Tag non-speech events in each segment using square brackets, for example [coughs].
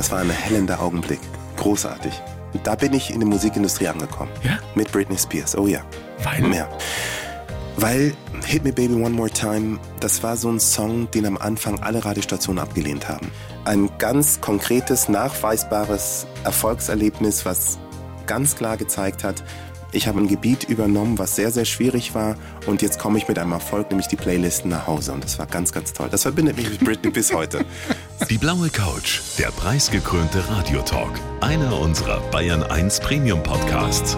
Das war ein hellender Augenblick. Großartig. Und da bin ich in der Musikindustrie angekommen. Ja? Mit Britney Spears. Oh ja. Weil? Ja. Weil Hit Me Baby One More Time, das war so ein Song, den am Anfang alle Radiostationen abgelehnt haben. Ein ganz konkretes, nachweisbares Erfolgserlebnis, was ganz klar gezeigt hat, ich habe ein Gebiet übernommen, was sehr, sehr schwierig war und jetzt komme ich mit einem Erfolg, nämlich die Playlisten nach Hause und das war ganz, ganz toll. Das verbindet mich mit Britney bis heute. [laughs] Die blaue Couch, der preisgekrönte Radiotalk, einer unserer Bayern 1 Premium Podcasts.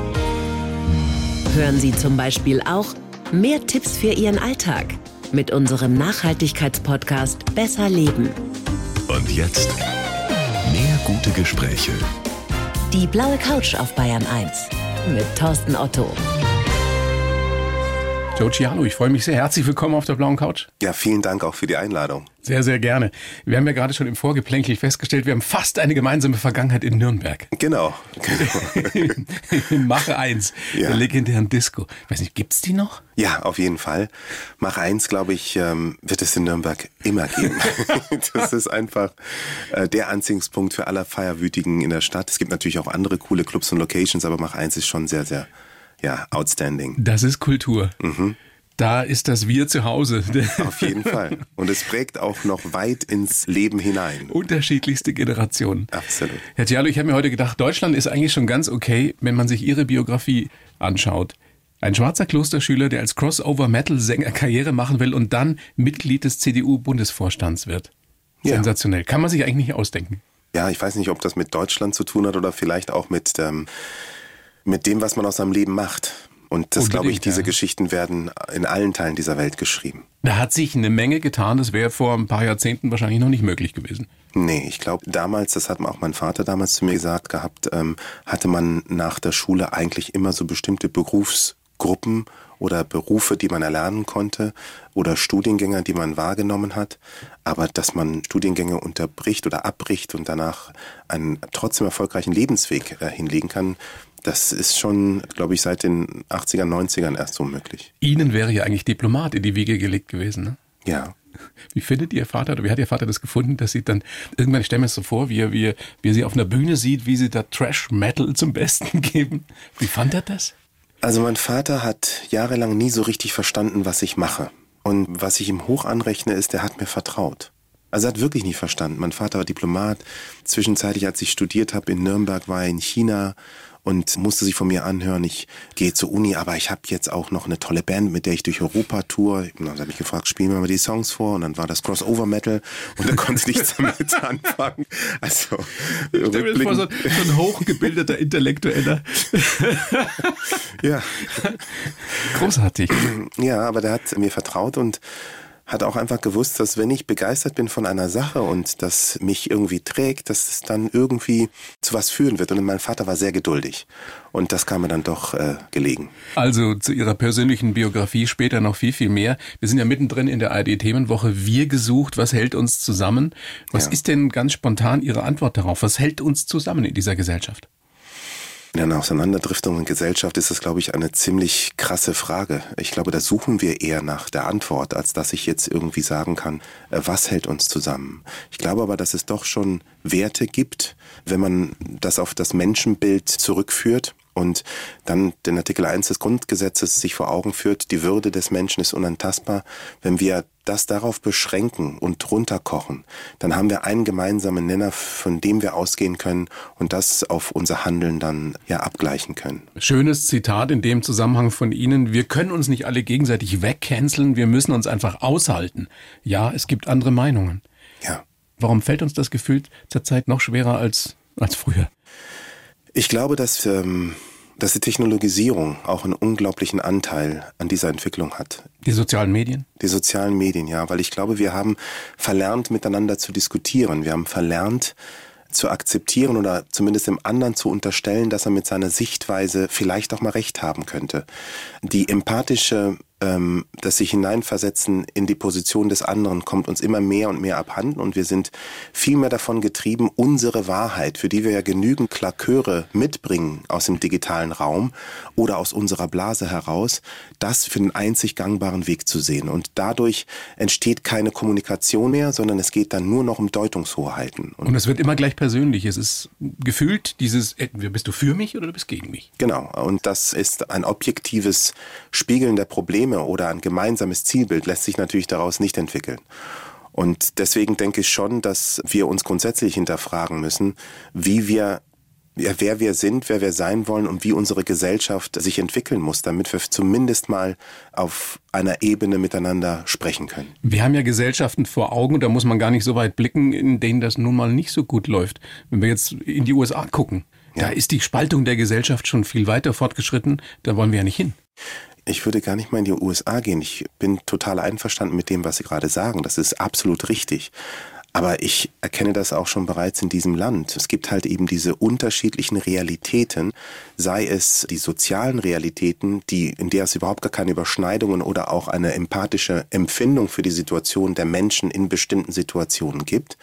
Hören Sie zum Beispiel auch mehr Tipps für Ihren Alltag mit unserem Nachhaltigkeitspodcast Besser Leben. Und jetzt mehr gute Gespräche. Die blaue Couch auf Bayern 1 mit Thorsten Otto. Joe Ciano, ich freue mich sehr. Herzlich willkommen auf der blauen Couch. Ja, vielen Dank auch für die Einladung. Sehr, sehr gerne. Wir haben ja gerade schon im Vorgeplänkel festgestellt, wir haben fast eine gemeinsame Vergangenheit in Nürnberg. Genau. genau. [laughs] in Mache 1, Ja. der legendären Disco. Weiß nicht, gibt's die noch? Ja, auf jeden Fall. Mach eins, glaube ich, ähm, wird es in Nürnberg immer geben. [laughs] das ist einfach äh, der Anziehungspunkt für alle Feierwütigen in der Stadt. Es gibt natürlich auch andere coole Clubs und Locations, aber Mach eins ist schon sehr, sehr, ja, outstanding. Das ist Kultur. Mhm. Da ist das Wir zu Hause. [laughs] Auf jeden Fall. Und es prägt auch noch weit ins Leben hinein. Unterschiedlichste Generationen. Absolut. Herr Cialo, ich habe mir heute gedacht, Deutschland ist eigentlich schon ganz okay, wenn man sich Ihre Biografie anschaut. Ein schwarzer Klosterschüler, der als Crossover-Metal-Sänger Karriere machen will und dann Mitglied des CDU-Bundesvorstands wird. Ja. Sensationell. Kann man sich eigentlich nicht ausdenken. Ja, ich weiß nicht, ob das mit Deutschland zu tun hat oder vielleicht auch mit, ähm, mit dem, was man aus seinem Leben macht. Und das, glaube ich, diese ja. Geschichten werden in allen Teilen dieser Welt geschrieben. Da hat sich eine Menge getan. Das wäre vor ein paar Jahrzehnten wahrscheinlich noch nicht möglich gewesen. Nee, ich glaube, damals, das hat auch mein Vater damals zu mir gesagt gehabt, ähm, hatte man nach der Schule eigentlich immer so bestimmte Berufsgruppen oder Berufe, die man erlernen konnte oder Studiengänge, die man wahrgenommen hat. Aber dass man Studiengänge unterbricht oder abbricht und danach einen trotzdem erfolgreichen Lebensweg äh, hinlegen kann, das ist schon, glaube ich, seit den 80er, 90ern erst so möglich. Ihnen wäre ja eigentlich Diplomat in die Wiege gelegt gewesen. Ne? Ja. Wie findet Ihr Vater oder wie hat Ihr Vater das gefunden, dass Sie dann irgendwann, ich stelle mir das so vor, wie er, wie, er, wie er Sie auf einer Bühne sieht, wie Sie da Trash-Metal zum Besten [laughs] geben. Wie fand er das? Also mein Vater hat jahrelang nie so richtig verstanden, was ich mache. Und was ich ihm hoch anrechne, ist, er hat mir vertraut. Also er hat wirklich nie verstanden. Mein Vater war Diplomat. Zwischenzeitlich, als ich studiert habe in Nürnberg, war er in China und musste sich von mir anhören, ich gehe zur Uni, aber ich habe jetzt auch noch eine tolle Band, mit der ich durch Europa tour. Und dann habe ich gefragt, spielen wir mal die Songs vor und dann war das Crossover Metal und er konnte nichts [laughs] damit anfangen. Also Ich stelle mir vor, so, so ein hochgebildeter Intellektueller. ja. Großartig. Ja, aber der hat mir vertraut und hat auch einfach gewusst, dass wenn ich begeistert bin von einer Sache und das mich irgendwie trägt, dass es dann irgendwie zu was führen wird. Und mein Vater war sehr geduldig. Und das kam mir dann doch äh, gelegen. Also zu Ihrer persönlichen Biografie später noch viel, viel mehr. Wir sind ja mittendrin in der ARD-Themenwoche. Wir gesucht, was hält uns zusammen? Was Ja. ist denn ganz spontan Ihre Antwort darauf? Was hält uns zusammen in dieser Gesellschaft? In einer Auseinanderdriftung in Gesellschaft ist das, glaube ich, eine ziemlich krasse Frage. Ich glaube, da suchen wir eher nach der Antwort, als dass ich jetzt irgendwie sagen kann, äh, was hält uns zusammen. Ich glaube aber, dass es doch schon Werte gibt, wenn man das auf das Menschenbild zurückführt und dann den Artikel 1 des Grundgesetzes sich vor Augen führt, die Würde des Menschen ist unantastbar. Wenn wir das darauf beschränken und runterkochen, dann haben wir einen gemeinsamen Nenner, von dem wir ausgehen können und das auf unser Handeln dann ja abgleichen können. Schönes Zitat in dem Zusammenhang von Ihnen. Wir können uns nicht alle gegenseitig wegcanceln. Wir müssen uns einfach aushalten. Ja, es gibt andere Meinungen. Ja. Warum fällt uns das Gefühl zurzeit noch schwerer als, als früher? Ich glaube, dass, ähm, dass die Technologisierung auch einen unglaublichen Anteil an dieser Entwicklung hat. Die sozialen Medien? Die sozialen Medien, ja, weil ich glaube, wir haben verlernt, miteinander zu diskutieren. Wir haben verlernt, zu akzeptieren oder zumindest dem anderen zu unterstellen, dass er mit seiner Sichtweise vielleicht auch mal recht haben könnte. Die empathische ähm, das sich hineinversetzen in die Position des anderen kommt uns immer mehr und mehr abhanden und wir sind viel mehr davon getrieben, unsere Wahrheit, für die wir ja genügend Klaköre mitbringen aus dem digitalen Raum oder aus unserer Blase heraus, das für den einzig gangbaren Weg zu sehen. Und dadurch entsteht keine Kommunikation mehr, sondern es geht dann nur noch um Deutungshoheiten. Und, und es wird immer gleich persönlich. Es ist gefühlt dieses, bist du für mich oder du bist gegen mich? Genau. Und das ist ein objektives Spiegeln der Probleme oder ein gemeinsames Zielbild lässt sich natürlich daraus nicht entwickeln. Und deswegen denke ich schon, dass wir uns grundsätzlich hinterfragen müssen, wie wir ja, wer wir sind, wer wir sein wollen und wie unsere Gesellschaft sich entwickeln muss, damit wir zumindest mal auf einer Ebene miteinander sprechen können. Wir haben ja Gesellschaften vor Augen, da muss man gar nicht so weit blicken, in denen das nun mal nicht so gut läuft. Wenn wir jetzt in die USA gucken, ja. da ist die Spaltung der Gesellschaft schon viel weiter fortgeschritten, da wollen wir ja nicht hin. Ich würde gar nicht mal in die USA gehen. Ich bin total einverstanden mit dem, was Sie gerade sagen. Das ist absolut richtig. Aber ich erkenne das auch schon bereits in diesem Land. Es gibt halt eben diese unterschiedlichen Realitäten, sei es die sozialen Realitäten, die, in der es überhaupt gar keine Überschneidungen oder auch eine empathische Empfindung für die Situation der Menschen in bestimmten Situationen gibt.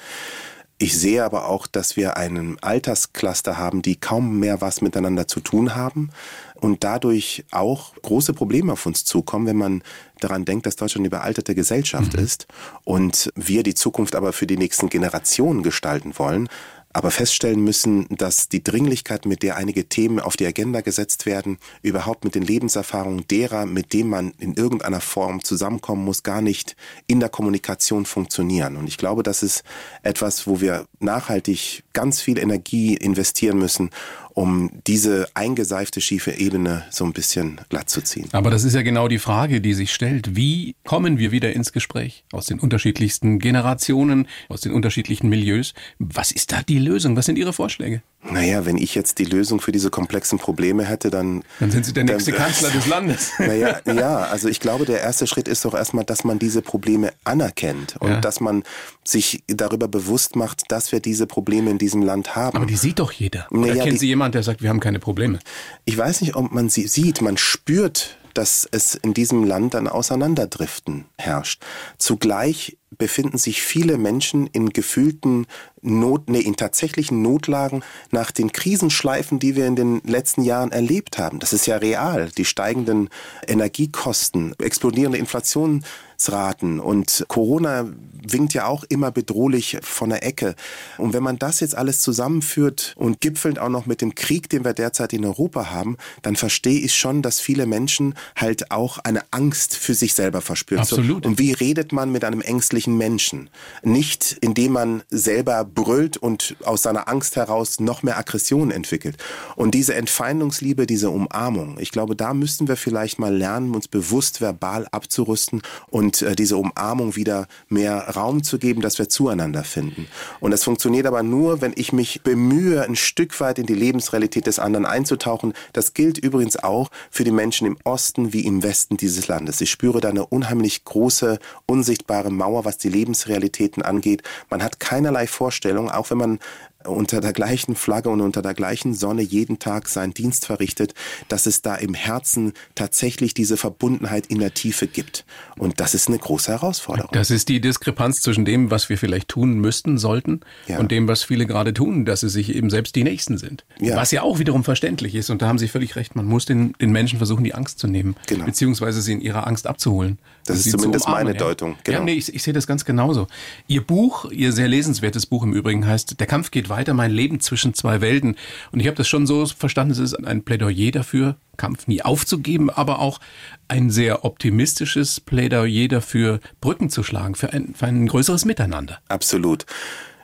Ich sehe aber auch, dass wir einen Alterscluster haben, die kaum mehr was miteinander zu tun haben und dadurch auch große Probleme auf uns zukommen, wenn man daran denkt, dass Deutschland eine überalterte Gesellschaft mhm. ist und wir die Zukunft aber für die nächsten Generationen gestalten wollen, aber feststellen müssen, dass die Dringlichkeit, mit der einige Themen auf die Agenda gesetzt werden, überhaupt mit den Lebenserfahrungen derer, mit denen man in irgendeiner Form zusammenkommen muss, gar nicht in der Kommunikation funktionieren. Und ich glaube, das ist etwas, wo wir nachhaltig ganz viel Energie investieren müssen, um diese eingeseifte schiefe Ebene so ein bisschen glatt zu ziehen. Aber das ist ja genau die Frage, die sich stellt. Wie kommen wir wieder ins Gespräch? Aus den unterschiedlichsten Generationen, aus den unterschiedlichen Milieus. Was ist da die Lösung? Was sind Ihre Vorschläge? Naja, wenn ich jetzt die Lösung für diese komplexen Probleme hätte, dann... Dann sind Sie der nächste dann, Kanzler des Landes. [laughs] Naja, ja, also ich glaube, der erste Schritt ist doch erstmal, dass man diese Probleme anerkennt und ja. dass man sich darüber bewusst macht, dass wir diese Probleme in diesem Land haben. Aber die sieht doch jeder. Oder naja, kennen Sie jemanden, der sagt, wir haben keine Probleme? Ich weiß nicht, ob man sie sieht. Man spürt, dass es in diesem Land ein Auseinanderdriften herrscht. Zugleich befinden sich viele Menschen in gefühlten Not, nee, in tatsächlichen Notlagen nach den Krisenschleifen, die wir in den letzten Jahren erlebt haben. Das ist ja real. Die steigenden Energiekosten, explodierende Inflation, Inzidenzraten und Corona winkt ja auch immer bedrohlich von der Ecke. Und wenn man das jetzt alles zusammenführt und gipfelnd auch noch mit dem Krieg, den wir derzeit in Europa haben, dann verstehe ich schon, dass viele Menschen halt auch eine Angst für sich selber verspüren. Absolut. Und wie redet man mit einem ängstlichen Menschen? Nicht, indem man selber brüllt und aus seiner Angst heraus noch mehr Aggression entwickelt. Und diese Entfeindungsliebe, diese Umarmung, ich glaube, da müssten wir vielleicht mal lernen, uns bewusst verbal abzurüsten und und äh, diese Umarmung wieder mehr Raum zu geben, dass wir zueinander finden. Und das funktioniert aber nur, wenn ich mich bemühe, ein Stück weit in die Lebensrealität des anderen einzutauchen. Das gilt übrigens auch für die Menschen im Osten wie im Westen dieses Landes. Ich spüre da eine unheimlich große, unsichtbare Mauer, was die Lebensrealitäten angeht. Man hat keinerlei Vorstellung, auch wenn man unter der gleichen Flagge und unter der gleichen Sonne jeden Tag seinen Dienst verrichtet, dass es da im Herzen tatsächlich diese Verbundenheit in der Tiefe gibt. Und das ist eine große Herausforderung. Das ist die Diskrepanz zwischen dem, was wir vielleicht tun müssten, sollten, ja. und dem, was viele gerade tun, dass sie sich eben selbst die Nächsten sind. Ja. Was ja auch wiederum verständlich ist. Und da haben Sie völlig recht. Man muss den, den Menschen versuchen, die Angst zu nehmen, genau. beziehungsweise sie in ihrer Angst abzuholen. Das ist zumindest meine Deutung. Genau. Ja, nee, ich, ich sehe das ganz genauso. Ihr Buch, Ihr sehr lesenswertes Buch im Übrigen heißt Der Kampf geht weiter, mein Leben zwischen zwei Welten. Und ich habe das schon so verstanden, es ist ein Plädoyer dafür, Kampf nie aufzugeben, aber auch ein sehr optimistisches Plädoyer dafür, Brücken zu schlagen für ein, für ein größeres Miteinander. Absolut.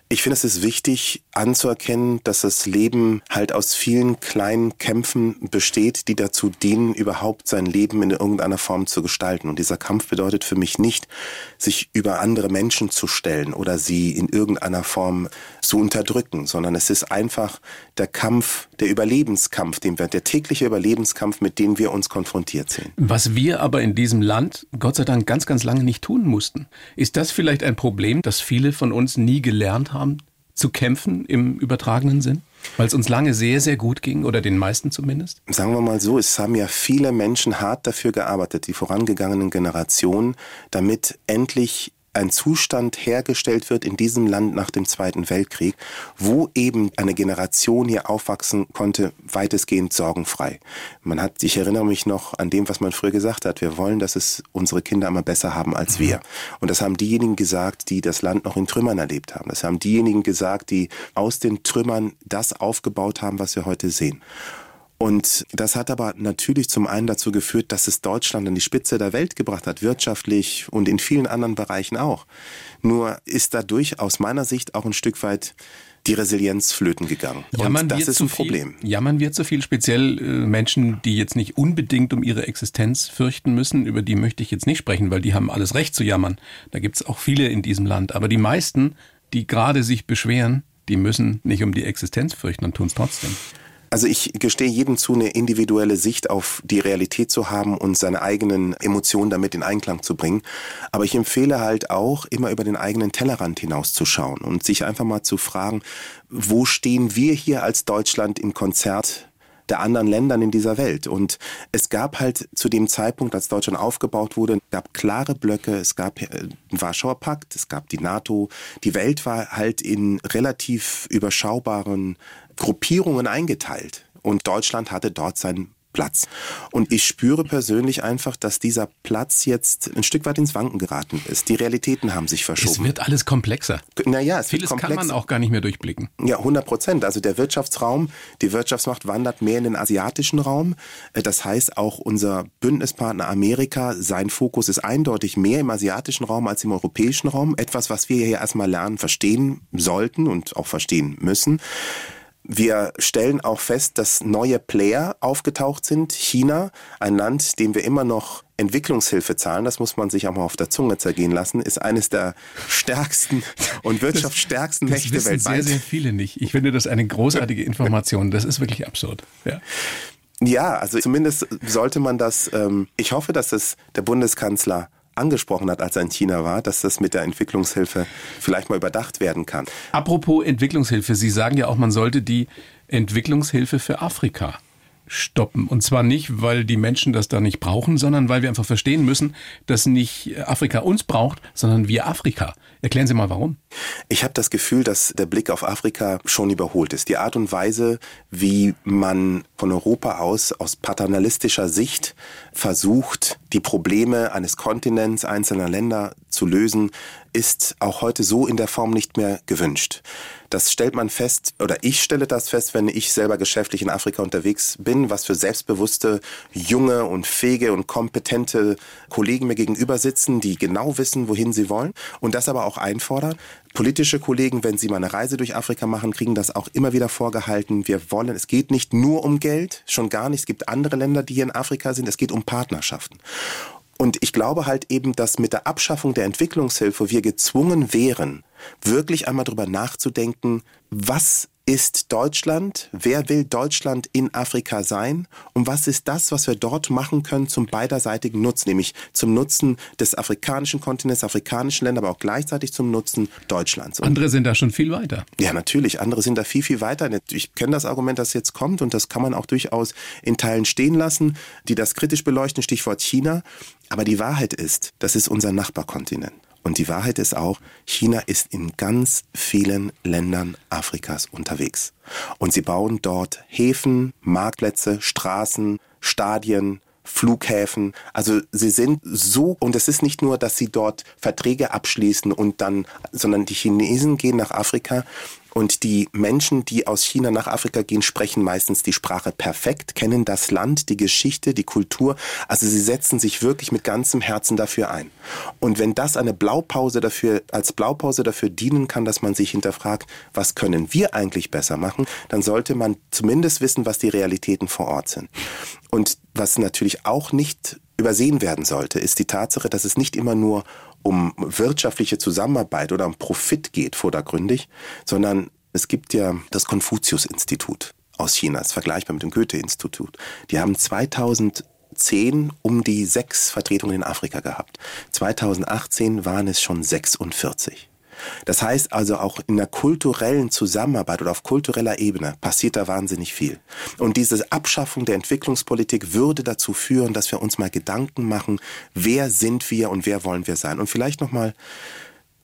Ich finde, es ist wichtig anzuerkennen, dass das Leben halt aus vielen kleinen Kämpfen besteht, die dazu dienen, überhaupt sein Leben in irgendeiner Form zu gestalten. Und dieser Kampf bedeutet für mich nicht, sich über andere Menschen zu stellen oder sie in irgendeiner Form zu unterdrücken, sondern es ist einfach der Kampf, der Überlebenskampf, den wir, der tägliche Überlebenskampf, mit dem wir uns konfrontiert sehen. Was wir aber in diesem Land Gott sei Dank ganz, ganz lange nicht tun mussten. Ist das vielleicht ein Problem, das viele von uns nie gelernt haben? haben, zu kämpfen im übertragenen Sinn? Weil es uns lange sehr, sehr gut ging oder den meisten zumindest? Sagen wir mal so, es haben ja viele Menschen hart dafür gearbeitet, die vorangegangenen Generationen, damit endlich ein Zustand hergestellt wird in diesem Land nach dem Zweiten Weltkrieg, wo eben eine Generation hier aufwachsen konnte, weitestgehend sorgenfrei. Man hat, ich erinnere mich noch an dem, was man früher gesagt hat, wir wollen, dass es unsere Kinder immer besser haben als wir. Und das haben diejenigen gesagt, die das Land noch in Trümmern erlebt haben. Das haben diejenigen gesagt, die aus den Trümmern das aufgebaut haben, was wir heute sehen. Und das hat aber natürlich zum einen dazu geführt, dass es Deutschland an die Spitze der Welt gebracht hat, wirtschaftlich und in vielen anderen Bereichen auch. Nur ist dadurch aus meiner Sicht auch ein Stück weit die Resilienz flöten gegangen. Jammern und das ist ein viel, Problem. Jammern wir zu viel, speziell äh, Menschen, die jetzt nicht unbedingt um ihre Existenz fürchten müssen. Über die möchte ich jetzt nicht sprechen, weil die haben alles Recht zu jammern. Da gibt es auch viele in diesem Land. Aber die meisten, die gerade sich beschweren, die müssen nicht um die Existenz fürchten und tun es trotzdem. Also ich gestehe jedem zu, eine individuelle Sicht auf die Realität zu haben und seine eigenen Emotionen damit in Einklang zu bringen. Aber ich empfehle halt auch, immer über den eigenen Tellerrand hinauszuschauen und sich einfach mal zu fragen, wo stehen wir hier als Deutschland im Konzert der anderen Ländern in dieser Welt. Und es gab halt zu dem Zeitpunkt, als Deutschland aufgebaut wurde, gab klare Blöcke, es gab äh, den Warschauer Pakt, es gab die NATO. Die Welt war halt in relativ überschaubaren Gruppierungen eingeteilt. Und Deutschland hatte dort seinen Platz. Und ich spüre persönlich einfach, dass dieser Platz jetzt ein Stück weit ins Wanken geraten ist. Die Realitäten haben sich verschoben. Es wird alles komplexer. Naja, es Vieles wird kann man auch gar nicht mehr durchblicken. Ja, 100 Prozent. Also der Wirtschaftsraum, die Wirtschaftsmacht wandert mehr in den asiatischen Raum. Äh, das heißt, auch unser Bündnispartner Amerika, sein Fokus ist eindeutig mehr im asiatischen Raum als im europäischen Raum. Etwas, was wir hier erstmal lernen, verstehen sollten und auch verstehen müssen. Wir stellen auch fest, dass neue Player aufgetaucht sind. China, ein Land, dem wir immer noch Entwicklungshilfe zahlen, das muss man sich auch mal auf der Zunge zergehen lassen, ist eines der stärksten und wirtschaftsstärksten das, Mächte das wissen weltweit. sehr, sehr viele nicht. Ich finde das eine großartige Information. Das ist wirklich absurd. Ja. Ja, also zumindest sollte man das, ähm, ich hoffe, dass es der Bundeskanzler angesprochen hat, als er in China war, dass das mit der Entwicklungshilfe vielleicht mal überdacht werden kann. Apropos Entwicklungshilfe, Sie sagen ja auch, man sollte die Entwicklungshilfe für Afrika stoppen. Und zwar nicht, weil die Menschen das da nicht brauchen, sondern weil wir einfach verstehen müssen, dass nicht Afrika uns braucht, sondern wir Afrika. Erklären Sie mal warum. Ich habe das Gefühl, dass der Blick auf Afrika schon überholt ist. Die Art und Weise, wie man von Europa aus aus paternalistischer Sicht versucht, die Probleme eines Kontinents, einzelner Länder zu lösen, ist auch heute so in der Form nicht mehr gewünscht. Das stellt man fest, oder ich stelle das fest, wenn ich selber geschäftlich in Afrika unterwegs bin, was für selbstbewusste, junge und fähige und kompetente Kollegen mir gegenüber sitzen, die genau wissen, wohin sie wollen und das aber auch einfordern. Politische Kollegen, wenn sie mal eine Reise durch Afrika machen, kriegen das auch immer wieder vorgehalten. Wir wollen, es geht nicht nur um Geld, schon gar nicht. Es gibt andere Länder, die hier in Afrika sind. Es geht um Partnerschaften. Und ich glaube halt eben, dass mit der Abschaffung der Entwicklungshilfe wir gezwungen wären, wirklich einmal drüber nachzudenken, was ist Deutschland? Wer will Deutschland in Afrika sein? Und was ist das, was wir dort machen können zum beiderseitigen Nutzen, nämlich zum Nutzen des afrikanischen Kontinents, afrikanischen Länder, aber auch gleichzeitig zum Nutzen Deutschlands? Und andere sind da schon viel weiter. Ja, natürlich. Andere sind da viel, viel weiter. Ich kenne das Argument, das jetzt kommt und das kann man auch durchaus in Teilen stehen lassen, die das kritisch beleuchten, Stichwort China. Aber die Wahrheit ist, das ist unser Nachbarkontinent. Und die Wahrheit ist auch, China ist in ganz vielen Ländern Afrikas unterwegs. Und sie bauen dort Häfen, Marktplätze, Straßen, Stadien, Flughäfen. Also sie sind so, und es ist nicht nur, dass sie dort Verträge abschließen und dann, sondern die Chinesen gehen nach Afrika und die Menschen, die aus China nach Afrika gehen, sprechen meistens die Sprache perfekt, kennen das Land, die Geschichte, die Kultur. Also sie setzen sich wirklich mit ganzem Herzen dafür ein. Und wenn das eine Blaupause dafür, als Blaupause dafür dienen kann, dass man sich hinterfragt, was können wir eigentlich besser machen, dann sollte man zumindest wissen, was die Realitäten vor Ort sind. Und was natürlich auch nicht übersehen werden sollte, ist die Tatsache, dass es nicht immer nur um wirtschaftliche Zusammenarbeit oder um Profit geht vordergründig, sondern es gibt ja das Konfuzius-Institut aus China, ist vergleichbar mit dem Goethe-Institut. Die haben 2010 um die sechs Vertretungen in Afrika gehabt. 2018 waren es schon 46. Das heißt also auch in der kulturellen Zusammenarbeit oder auf kultureller Ebene passiert da wahnsinnig viel. Und diese Abschaffung der Entwicklungspolitik würde dazu führen, dass wir uns mal Gedanken machen, wer sind wir und wer wollen wir sein. Und vielleicht noch mal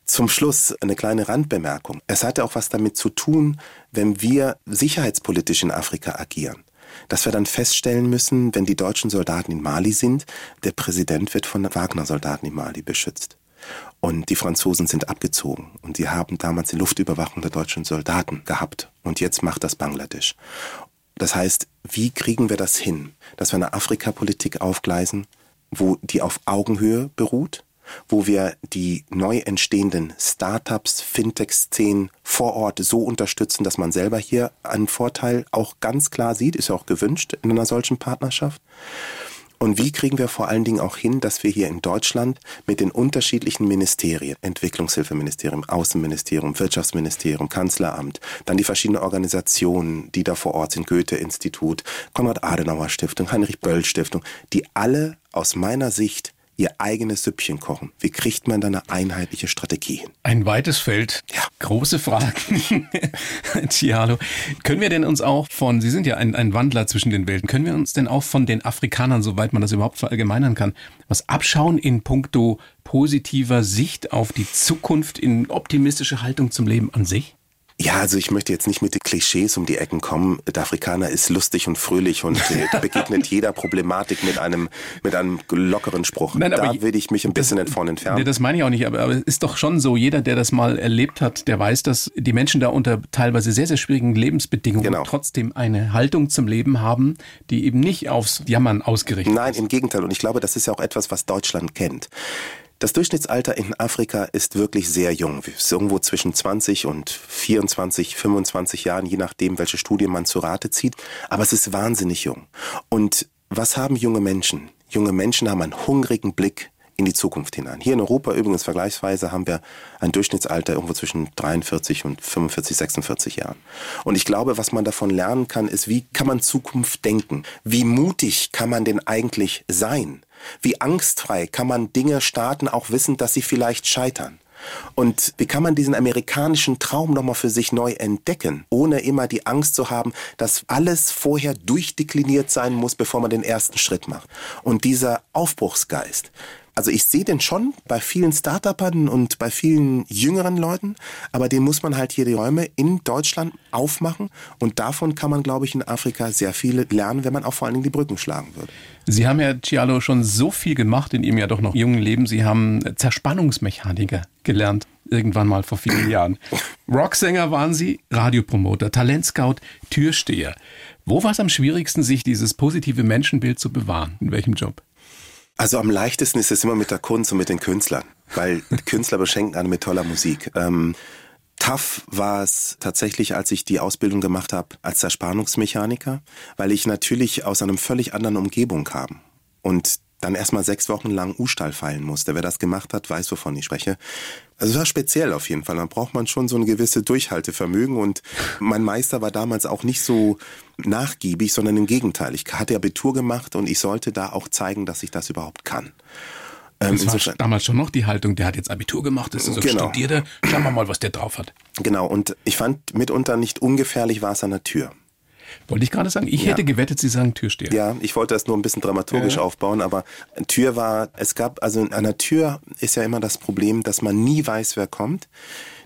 zum Schluss eine kleine Randbemerkung. Es hatte auch was damit zu tun, wenn wir sicherheitspolitisch in Afrika agieren dass wir dann feststellen müssen, wenn die deutschen Soldaten in Mali sind, der Präsident wird von Wagner-Soldaten in Mali beschützt. Und die Franzosen sind abgezogen. Und sie haben damals die Luftüberwachung der deutschen Soldaten gehabt. Und jetzt macht das Bangladesch. Das heißt, wie kriegen wir das hin, dass wir eine Afrikapolitik aufgleisen, wo die auf Augenhöhe beruht, wo wir die neu entstehenden Startups, Fintech-Szenen vor Ort so unterstützen, dass man selber hier einen Vorteil auch ganz klar sieht, ist ja auch gewünscht in einer solchen Partnerschaft. Und wie kriegen wir vor allen Dingen auch hin, dass wir hier in Deutschland mit den unterschiedlichen Ministerien, Entwicklungshilfeministerium, Außenministerium, Wirtschaftsministerium, Kanzleramt, dann die verschiedenen Organisationen, die da vor Ort sind, Goethe-Institut, Konrad-Adenauer-Stiftung, Heinrich-Böll-Stiftung, die alle aus meiner Sicht ihr eigenes Süppchen kochen. Wie kriegt man da eine einheitliche Strategie hin? Ein weites Feld. Ja. Große Fragen. [laughs] Cialo. Können wir denn uns auch von, Sie sind ja ein, ein Wandler zwischen den Welten, können wir uns denn auch von den Afrikanern, soweit man das überhaupt verallgemeinern kann, was abschauen in puncto positiver Sicht auf die Zukunft, in optimistische Haltung zum Leben an sich? Ja, also ich möchte jetzt nicht mit den Klischees um die Ecken kommen. Der Afrikaner ist lustig und fröhlich und äh, [laughs] begegnet jeder Problematik mit einem, mit einem lockeren Spruch. Nein, da würde ich mich ein bisschen das, davon entfernen. Nee, das meine ich auch nicht, aber, aber es ist doch schon so, jeder, der das mal erlebt hat, der weiß, dass die Menschen da unter teilweise sehr, sehr schwierigen Lebensbedingungen genau. trotzdem eine Haltung zum Leben haben, die eben nicht aufs Jammern ausgerichtet Nein, ist. Nein, im Gegenteil. Und ich glaube, das ist ja auch etwas, was Deutschland kennt. Das Durchschnittsalter in Afrika ist wirklich sehr jung. Ist irgendwo zwischen 20 und 24, 25 Jahren, je nachdem, welche Studie man zu Rate zieht. Aber es ist wahnsinnig jung. Und was haben junge Menschen? Junge Menschen haben einen hungrigen Blick in die Zukunft hinein. Hier in Europa übrigens vergleichsweise haben wir ein Durchschnittsalter irgendwo zwischen 43 und 45, 46 Jahren. Und ich glaube, was man davon lernen kann, ist, wie kann man Zukunft denken? Wie mutig kann man denn eigentlich sein? Wie angstfrei kann man Dinge starten, auch wissen, dass sie vielleicht scheitern? Und wie kann man diesen amerikanischen Traum nochmal für sich neu entdecken, ohne immer die Angst zu haben, dass alles vorher durchdekliniert sein muss, bevor man den ersten Schritt macht? Und dieser Aufbruchsgeist, also ich sehe den schon bei vielen Start-Upern und bei vielen jüngeren Leuten, aber den muss man halt hier die Räume in Deutschland aufmachen und davon kann man, glaube ich, in Afrika sehr viel lernen, wenn man auch vor allen Dingen die Brücken schlagen würde. Sie haben ja, Cialo, schon so viel gemacht in Ihrem ja doch noch jungen Leben. Sie haben Zerspannungsmechaniker gelernt, irgendwann mal vor vielen [coughs] Jahren. Rocksänger waren Sie, Radiopromoter, Talentscout, Türsteher. Wo war es am schwierigsten, sich dieses positive Menschenbild zu bewahren? In welchem Job? Also am leichtesten ist es immer mit der Kunst und mit den Künstlern, weil [laughs] Künstler beschenken einen mit toller Musik. Ähm, tough war es tatsächlich, als ich die Ausbildung gemacht habe als Zerspannungsmechaniker, weil ich natürlich aus einem völlig anderen Umgebung kam. Und dann erstmal sechs Wochen lang U-Stahl feilen musste. Wer das gemacht hat, weiß, wovon ich spreche. Also es war speziell auf jeden Fall. Da braucht man schon so eine gewisse Durchhaltevermögen. Und mein Meister war damals auch nicht so nachgiebig, sondern im Gegenteil. Ich hatte Abitur gemacht und ich sollte da auch zeigen, dass ich das überhaupt kann. Ähm, das war damals schon noch die Haltung, der hat jetzt Abitur gemacht, das ist so genau. Studierter, schauen wir mal, was der drauf hat. Genau, und ich fand mitunter nicht ungefährlich war es an der Tür. Wollte ich gerade sagen. Ich ja. hätte gewettet, Sie sagen Türsteher. Ja, ich wollte das nur ein bisschen dramaturgisch ja. aufbauen, aber Tür war, es gab, also an der Tür ist ja immer das Problem, dass man nie weiß, wer kommt,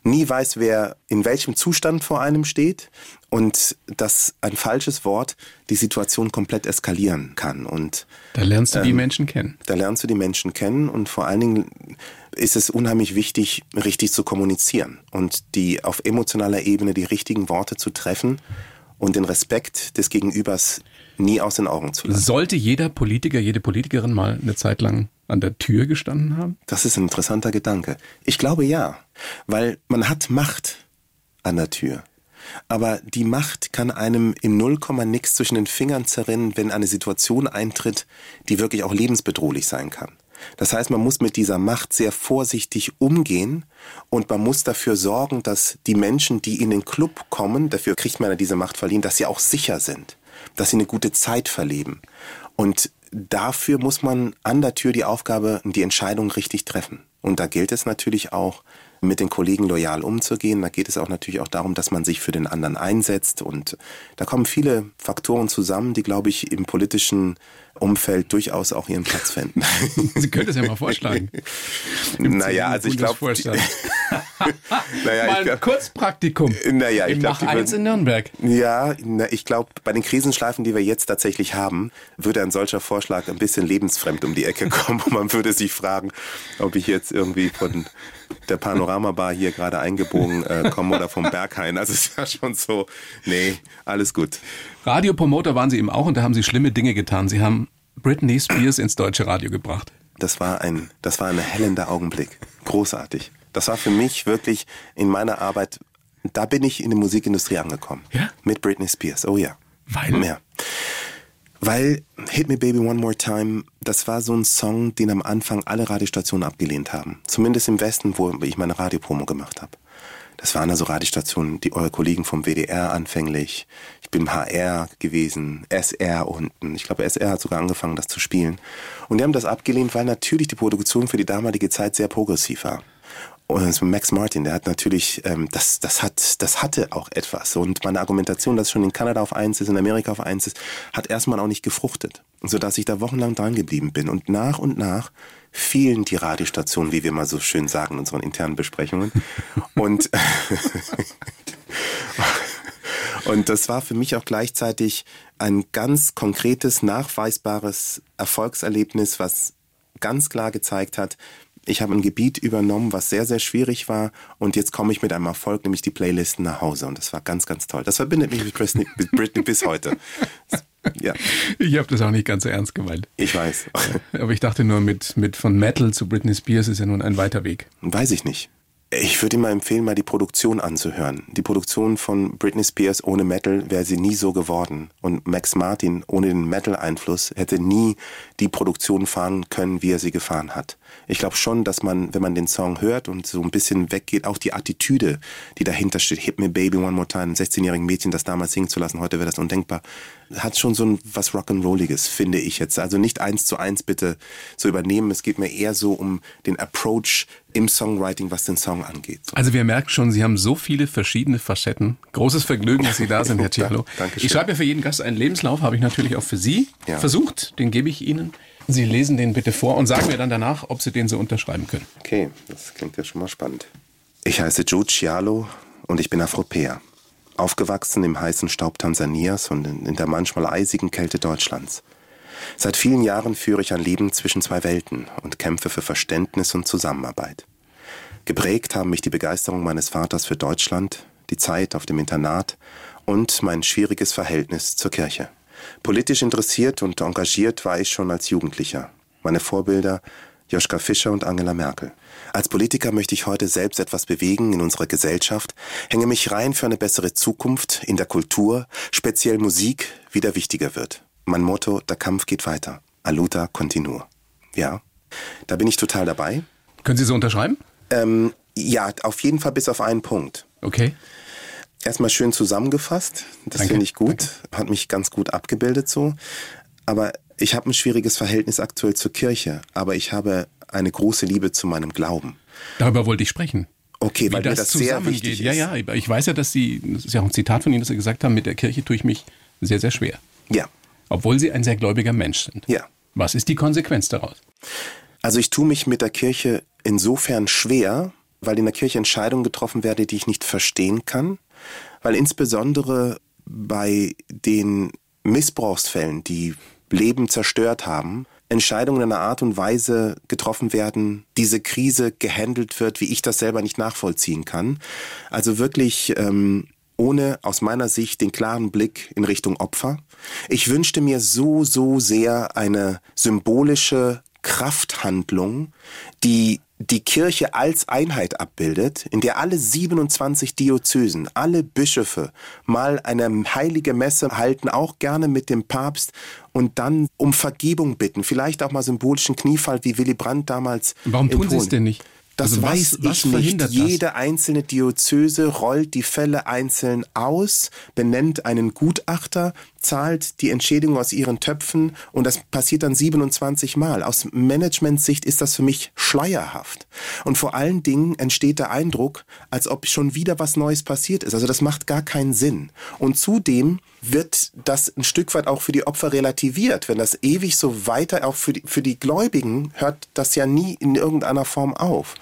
nie weiß, wer in welchem Zustand vor einem steht und dass ein falsches Wort die Situation komplett eskalieren kann. Und da lernst du ähm, die Menschen kennen. Da lernst du die Menschen kennen und vor allen Dingen ist es unheimlich wichtig, richtig zu kommunizieren und die auf emotionaler Ebene die richtigen Worte zu treffen und den Respekt des Gegenübers nie aus den Augen zu lassen. Sollte jeder Politiker, jede Politikerin mal eine Zeit lang an der Tür gestanden haben? Das ist ein interessanter Gedanke. Ich glaube ja, weil man hat Macht an der Tür. Aber die Macht kann einem im Nullkomma nix zwischen den Fingern zerrinnen, wenn eine Situation eintritt, die wirklich auch lebensbedrohlich sein kann. Das heißt, man muss mit dieser Macht sehr vorsichtig umgehen und man muss dafür sorgen, dass die Menschen, die in den Club kommen, dafür kriegt man ja diese Macht verliehen, dass sie auch sicher sind, dass sie eine gute Zeit verleben. Und dafür muss man an der Tür die Aufgabe, die Entscheidung richtig treffen. Und da gilt es natürlich auch, mit den Kollegen loyal umzugehen. Da geht es auch natürlich auch darum, dass man sich für den anderen einsetzt. Und da kommen viele Faktoren zusammen, die, glaube ich, im politischen Umfeld durchaus auch ihren Platz finden. [laughs] Sie können das ja mal vorschlagen. [laughs] naja, also ich glaube. [laughs] naja, mal ein Kurzpraktikum. Naja, ich glaube. eins in Nürnberg. Ja, na, ich glaube, bei den Krisenschleifen, die wir jetzt tatsächlich haben, würde ein solcher Vorschlag ein bisschen lebensfremd um die Ecke kommen. Und man würde sich fragen, ob ich jetzt irgendwie von der Panoramabar hier gerade eingebogen äh, komme oder vom Berghain. Also es war schon so, nee, alles gut. Radiopromoter waren Sie eben auch und da haben Sie schlimme Dinge getan. Sie haben Britney Spears ins deutsche Radio gebracht. Das war ein, das war ein hellender Augenblick. Großartig. Das war für mich wirklich in meiner Arbeit, da bin ich in die Musikindustrie angekommen. Ja? Mit Britney Spears. Oh ja. Weil? Ja. Weil Hit Me Baby One More Time, das war so ein Song, den am Anfang alle Radiostationen abgelehnt haben. Zumindest im Westen, wo ich meine Radiopromo gemacht habe. Das waren also Radiostationen, die eure Kollegen vom WDR anfänglich. Ich bin HR gewesen, SR unten. Ich glaube, SR hat sogar angefangen, das zu spielen. Und die haben das abgelehnt, weil natürlich die Produktion für die damalige Zeit sehr progressiv war. Und Max Martin, der hat natürlich, ähm, das, das, hat, das hatte auch etwas. Und meine Argumentation, dass es schon in Kanada auf eins ist, in Amerika auf eins ist, hat erstmal auch nicht gefruchtet. Sodass ich da wochenlang dran geblieben bin. Und nach und nach fielen die Radiostationen, wie wir mal so schön sagen in unseren internen Besprechungen. Und, [laughs] [laughs] und das war für mich auch gleichzeitig ein ganz konkretes, nachweisbares Erfolgserlebnis, was ganz klar gezeigt hat, ich habe ein Gebiet übernommen, was sehr, sehr schwierig war und jetzt komme ich mit einem Erfolg, nämlich die Playlisten nach Hause und das war ganz, ganz toll. Das verbindet mich mit Britney, mit Britney bis heute. Ja. Ich habe das auch nicht ganz so ernst gemeint. Ich weiß. Aber ich dachte nur, mit, mit von Metal zu Britney Spears ist ja nun ein weiter Weg. Weiß ich nicht. Ich würde ihm mal empfehlen, mal die Produktion anzuhören. Die Produktion von Britney Spears ohne Metal wäre sie nie so geworden. Und Max Martin ohne den Metal-Einfluss hätte nie die Produktion fahren können, wie er sie gefahren hat. Ich glaube schon, dass man, wenn man den Song hört und so ein bisschen weggeht, auch die Attitüde, die dahinter steht, Hit Me Baby One More Time, ein 16-jährigen Mädchen das damals singen zu lassen, heute wäre das undenkbar, hat schon so ein was Rock'n'Rolliges, finde ich jetzt. Also nicht eins zu eins bitte so übernehmen. Es geht mir eher so um den Approach im Songwriting, was den Song angeht. Also wir merken schon, Sie haben so viele verschiedene Facetten. Großes Vergnügen, dass Sie da [laughs] sind, Herr Cialo. Dankeschön. Ich schreibe ja für jeden Gast einen Lebenslauf, habe ich natürlich auch für Sie ja. versucht. Den gebe ich Ihnen. Sie lesen den bitte vor und sagen mir dann danach, ob Sie den so unterschreiben können. Okay, das klingt ja schon mal spannend. Ich heiße Jude Cialo und ich bin Afropäer. Aufgewachsen im heißen Staub Tansanias und in der manchmal eisigen Kälte Deutschlands. Seit vielen Jahren führe ich ein Leben zwischen zwei Welten und kämpfe für Verständnis und Zusammenarbeit. Geprägt haben mich die Begeisterung meines Vaters für Deutschland, die Zeit auf dem Internat und mein schwieriges Verhältnis zur Kirche. Politisch interessiert und engagiert war ich schon als Jugendlicher. Meine Vorbilder Joschka Fischer und Angela Merkel. Als Politiker möchte ich heute selbst etwas bewegen in unserer Gesellschaft, hänge mich rein für eine bessere Zukunft in der Kultur, speziell Musik, wieder wichtiger wird. Mein Motto, der Kampf geht weiter. Aluta continua. Ja, da bin ich total dabei. Können Sie so unterschreiben? Ähm, ja, auf jeden Fall bis auf einen Punkt. Okay. Erstmal schön zusammengefasst. Das finde ich gut. Danke. Hat mich ganz gut abgebildet so. Aber ich habe ein schwieriges Verhältnis aktuell zur Kirche. Aber ich habe eine große Liebe zu meinem Glauben. Darüber wollte ich sprechen. Okay, weil Wie das, das sehr wichtig ist. Ja, ja, ich weiß ja, dass Sie, das ist ja auch ein Zitat von Ihnen, dass Sie gesagt haben, mit der Kirche tue ich mich sehr, sehr schwer. Ja. Obwohl Sie ein sehr gläubiger Mensch sind. Ja. Was ist die Konsequenz daraus? Also ich tue mich mit der Kirche insofern schwer, weil in der Kirche Entscheidungen getroffen werden, die ich nicht verstehen kann weil insbesondere bei den Missbrauchsfällen, die Leben zerstört haben, Entscheidungen in einer Art und Weise getroffen werden, diese Krise gehandelt wird, wie ich das selber nicht nachvollziehen kann. Also wirklich ähm, ohne aus meiner Sicht den klaren Blick in Richtung Opfer. Ich wünschte mir so, so sehr eine symbolische Krafthandlung, die die Kirche als Einheit abbildet, in der alle 27 Diözesen, alle Bischöfe mal eine heilige Messe halten, auch gerne mit dem Papst und dann um Vergebung bitten, vielleicht auch mal symbolischen Kniefall wie Willy Brandt damals. Warum tun Sie es denn nicht? Das also weiß was, ich nicht. Jede das? einzelne Diözese rollt die Fälle einzeln aus, benennt einen Gutachter, zahlt die Entschädigung aus ihren Töpfen und das passiert dann 27 Mal. Aus Managementsicht ist das für mich schleierhaft. Und vor allen Dingen entsteht der Eindruck, als ob schon wieder was Neues passiert ist. Also das macht gar keinen Sinn. Und zudem wird das ein Stück weit auch für die Opfer relativiert. Wenn das ewig so weiter, auch für die, für die Gläubigen, hört das ja nie in irgendeiner Form auf.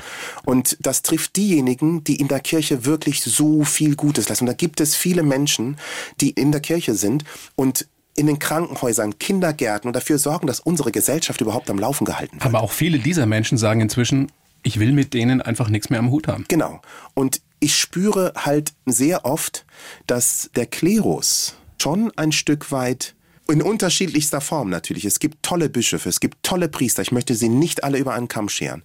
Und das trifft diejenigen, die in der Kirche wirklich so viel Gutes leisten. Und da gibt es viele Menschen, die in der Kirche sind und in den Krankenhäusern, Kindergärten und dafür sorgen, dass unsere Gesellschaft überhaupt am Laufen gehalten wird. Aber auch viele dieser Menschen sagen inzwischen, ich will mit denen einfach nichts mehr am Hut haben. Genau. Und ich spüre halt sehr oft, dass der Klerus schon ein Stück weit in unterschiedlichster Form natürlich. Es gibt tolle Bischöfe, es gibt tolle Priester. Ich möchte sie nicht alle über einen Kamm scheren.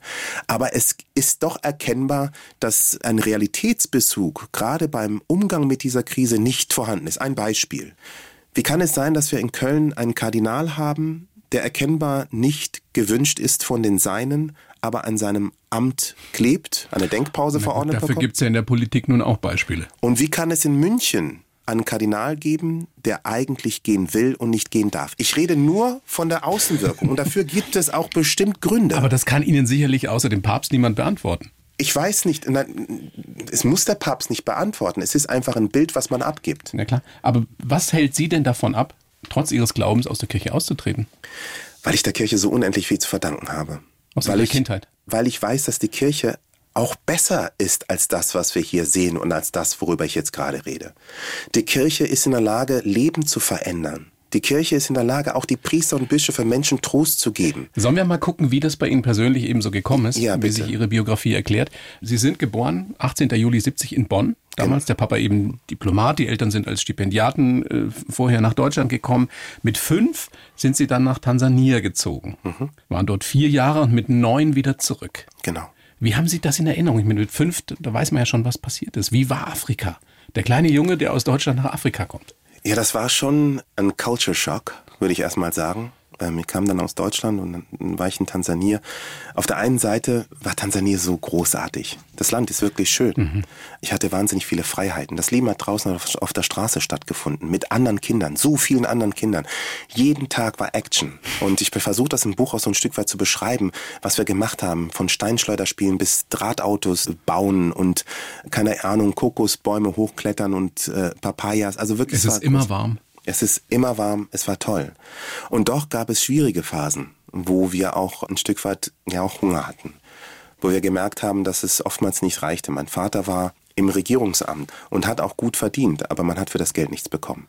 Aber es ist doch erkennbar, dass ein Realitätsbezug gerade beim Umgang mit dieser Krise nicht vorhanden ist. Ein Beispiel. Wie kann es sein, dass wir in Köln einen Kardinal haben, der erkennbar nicht gewünscht ist von den Seinen, aber an seinem Amt klebt, eine Denkpause verordnet Dafür gibt es ja in der Politik nun auch Beispiele. Und wie kann es in München einen Kardinal geben, der eigentlich gehen will und nicht gehen darf. Ich rede nur von der Außenwirkung und dafür gibt es auch bestimmt Gründe. Aber das kann Ihnen sicherlich außer dem Papst niemand beantworten. Ich weiß nicht, es muss der Papst nicht beantworten. Es ist einfach ein Bild, was man abgibt. Na klar. Aber was hält Sie denn davon ab, trotz Ihres Glaubens aus der Kirche auszutreten? Weil ich der Kirche so unendlich viel zu verdanken habe. Aus weil ich, Kindheit? Weil ich weiß, dass die Kirche auch besser ist als das, was wir hier sehen und als das, worüber ich jetzt gerade rede. Die Kirche ist in der Lage, Leben zu verändern. Die Kirche ist in der Lage, auch die Priester und Bischöfe Menschen Trost zu geben. Sollen wir mal gucken, wie das bei Ihnen persönlich eben so gekommen ist, Ja, wie sich Ihre Biografie erklärt? Sie sind geboren 18. Juli 70 in Bonn. Damals der Papa eben Diplomat, die Eltern sind als Stipendiaten äh, vorher nach Deutschland gekommen. Mit fünf sind sie dann nach Tansania gezogen, waren dort vier Jahre und mit neun wieder zurück. Genau. Wie haben Sie das in Erinnerung? Ich meine, mit fünf, da weiß man ja schon, was passiert ist. Wie war Afrika? Der kleine Junge, der aus Deutschland nach Afrika kommt. Ja, das war schon ein Culture Shock, würde ich erstmal sagen. Ähm, Ich kam dann aus Deutschland und dann war ich in Tansania. Auf der einen Seite war Tansania so großartig. Das Land ist wirklich schön. Ich hatte wahnsinnig viele Freiheiten. Das Leben hat draußen auf, auf der Straße stattgefunden, mit anderen Kindern, so vielen anderen Kindern. Jeden Tag war Action. Und ich versuche das im Buch auch so ein Stück weit zu beschreiben, was wir gemacht haben. Von Steinschleuderspielen bis Drahtautos bauen und, keine Ahnung, Kokosbäume hochklettern und äh, Papayas. Also wirklich. Es ist immer groß. warm. Es ist immer warm, es war toll. Und doch gab es schwierige Phasen, wo wir auch ein Stück weit ja auch Hunger hatten. Wo wir gemerkt haben, dass es oftmals nicht reichte. Mein Vater war im Regierungsamt und hat auch gut verdient, aber man hat für das Geld nichts bekommen.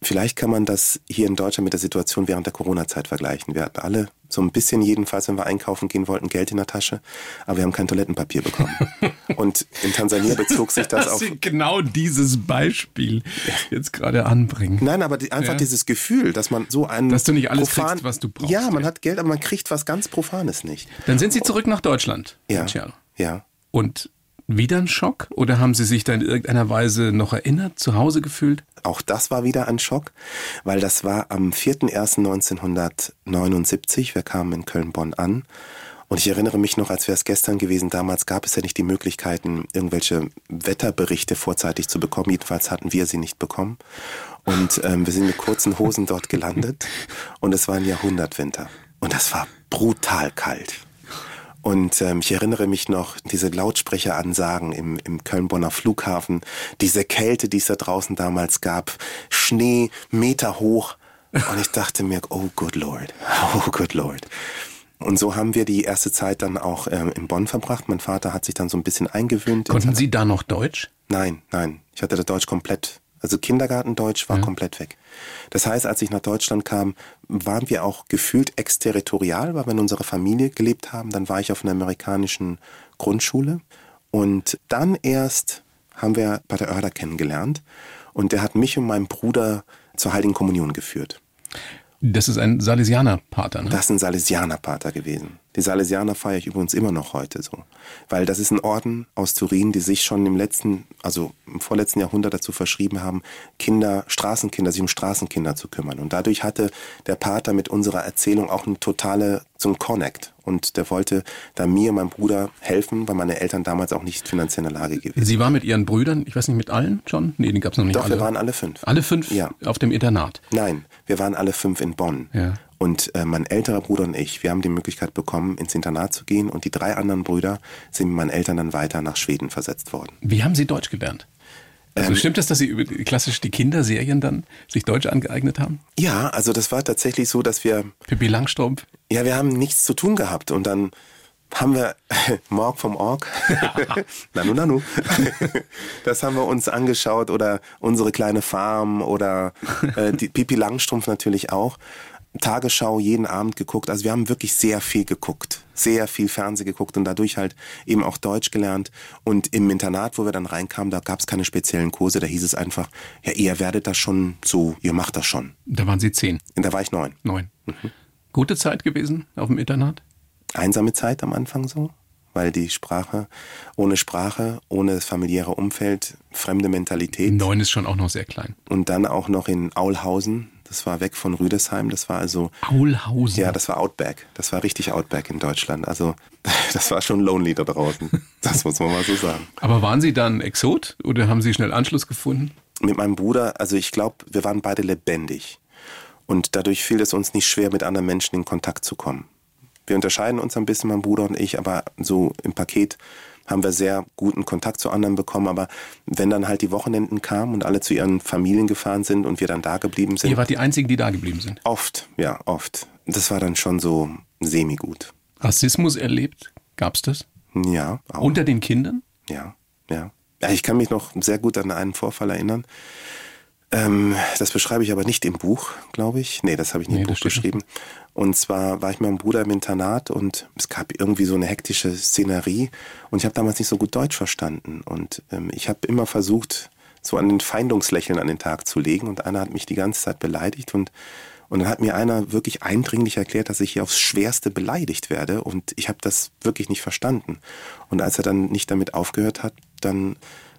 Vielleicht kann man das hier in Deutschland mit der Situation während der Corona-Zeit vergleichen. Wir hatten alle so ein bisschen jedenfalls, wenn wir einkaufen gehen wollten, Geld in der Tasche, aber wir haben kein Toilettenpapier bekommen. [laughs] Und in Tansania bezog sich das Dass auf... Sie genau dieses Beispiel jetzt gerade anbringen. Nein, aber die, einfach Ja. dieses Gefühl, dass man so einen Dass du nicht alles kriegst, was du brauchst, Ja, man ja. hat Geld, aber man kriegt was ganz Profanes nicht. Dann sind Sie zurück nach Deutschland. Ja, Tja. ja. Und wieder ein Schock? Oder haben Sie sich da in irgendeiner Weise noch erinnert, zu Hause gefühlt? Auch das war wieder ein Schock, weil das war am 4.1.1979. Wir kamen in Köln-Bonn an. Und ich erinnere mich noch, als wäre es gestern gewesen, damals gab es ja nicht die Möglichkeiten, irgendwelche Wetterberichte vorzeitig zu bekommen. Jedenfalls hatten wir sie nicht bekommen. Und ähm, wir sind mit kurzen Hosen dort gelandet. [laughs] Und es war ein Jahrhundertwinter. Und das war brutal kalt. Und ähm, ich erinnere mich noch, diese Lautsprecheransagen im, im Köln-Bonner Flughafen, diese Kälte, die es da draußen damals gab, Schnee Meter hoch. Und ich dachte mir, oh good Lord, [laughs] oh good Lord. Und so haben wir die erste Zeit dann auch ähm, in Bonn verbracht. Mein Vater hat sich dann so ein bisschen eingewöhnt. in Konnten Sie da noch Deutsch? Nein, nein. Ich hatte das Deutsch komplett, also Kindergartendeutsch war komplett weg. Das heißt, als ich nach Deutschland kam, waren wir auch gefühlt exterritorial, weil wir in unserer Familie gelebt haben. Dann war ich auf einer amerikanischen Grundschule und dann erst haben wir Pater Oerder kennengelernt und der hat mich und meinen Bruder zur Heiligen Kommunion geführt. Das ist ein Salesianer-Pater, ne? Das ist ein Salesianerpater gewesen. Die Salesianer feiere ich übrigens immer noch heute so. Weil das ist ein Orden aus Turin, die sich schon im letzten, also im vorletzten Jahrhundert dazu verschrieben haben, Kinder, Straßenkinder, sich um Straßenkinder zu kümmern. Und dadurch hatte der Pater mit unserer Erzählung auch eine totale, so ein Connect. Und der wollte da mir, meinem Bruder helfen, weil meine Eltern damals auch nicht finanziell in der Lage gewesen Sie war mit ihren Brüdern, ich weiß nicht, mit allen schon? Nee, die gab es noch nicht Doch, alle. wir waren alle fünf. alle fünf Ja. auf dem Internat. Nein, wir waren alle fünf in Bonn. Ja. Und äh, mein älterer Bruder und ich, wir haben die Möglichkeit bekommen, ins Internat zu gehen. Und die drei anderen Brüder sind mit meinen Eltern dann weiter nach Schweden versetzt worden. Wie haben Sie Deutsch gelernt? Also stimmt es, dass Sie über klassisch die Kinderserien dann sich Deutsch angeeignet haben? Ja, also das war tatsächlich so, dass wir, Pippi Langstrumpf? ja, wir haben nichts zu tun gehabt. Und dann haben wir [laughs] Morg vom Org, [laughs] [laughs] Nanu Nanu, das haben wir uns angeschaut oder unsere kleine Farm oder äh, die Pipi Langstrumpf natürlich auch. Tagesschau jeden Abend geguckt. Also wir haben wirklich sehr viel geguckt, sehr viel Fernsehen geguckt und dadurch halt eben auch Deutsch gelernt. Und im Internat, wo wir dann reinkamen, da gab es keine speziellen Kurse. Da hieß es einfach, ja, ihr werdet das schon so, ihr macht das schon. Da waren Sie zehn, da war ich neun. neun. Mhm. Gute Zeit gewesen auf dem Internat? Einsame Zeit am Anfang so, weil die Sprache, ohne Sprache, ohne das familiäre Umfeld, fremde Mentalität Neun ist schon auch noch sehr klein. und dann auch noch in Aulhausen, das war weg von Rüdesheim, das war also, Aulhausen. ja, das war Outback, das war richtig Outback in Deutschland, also [laughs] das war schon lonely da draußen, [laughs] das muss man mal so sagen. Aber waren Sie dann Exot oder haben Sie schnell Anschluss gefunden? Mit meinem Bruder, also ich glaube, wir waren beide lebendig und dadurch fiel es uns nicht schwer, mit anderen Menschen in Kontakt zu kommen. Wir unterscheiden uns ein bisschen, mein Bruder und ich, aber so im Paket haben wir sehr guten Kontakt zu anderen bekommen. Aber wenn dann halt die Wochenenden kamen und alle zu ihren Familien gefahren sind und wir dann da geblieben sind, Ihr wart die Einzigen, die da geblieben sind. oft, ja, oft. Das war dann schon so semi-gut. Rassismus erlebt? Gab's das? Ja, auch. Unter den Kindern? Ja, ja. Ja, ich kann mich noch sehr gut an einen Vorfall erinnern. Ähm, das beschreibe ich aber nicht im Buch, glaube ich. Nee, das habe ich nicht Nee, im Buch geschrieben. Und zwar war ich mit meinem Bruder im Internat und es gab irgendwie so eine hektische Szenerie und ich habe damals nicht so gut Deutsch verstanden. Und ähm, ich habe immer versucht, so an den Feindungslächeln an den Tag zu legen und einer hat mich die ganze Zeit beleidigt und und dann hat mir einer wirklich eindringlich erklärt, dass ich hier aufs Schwerste beleidigt werde und ich habe das wirklich nicht verstanden. Und als er dann nicht damit aufgehört hat, dann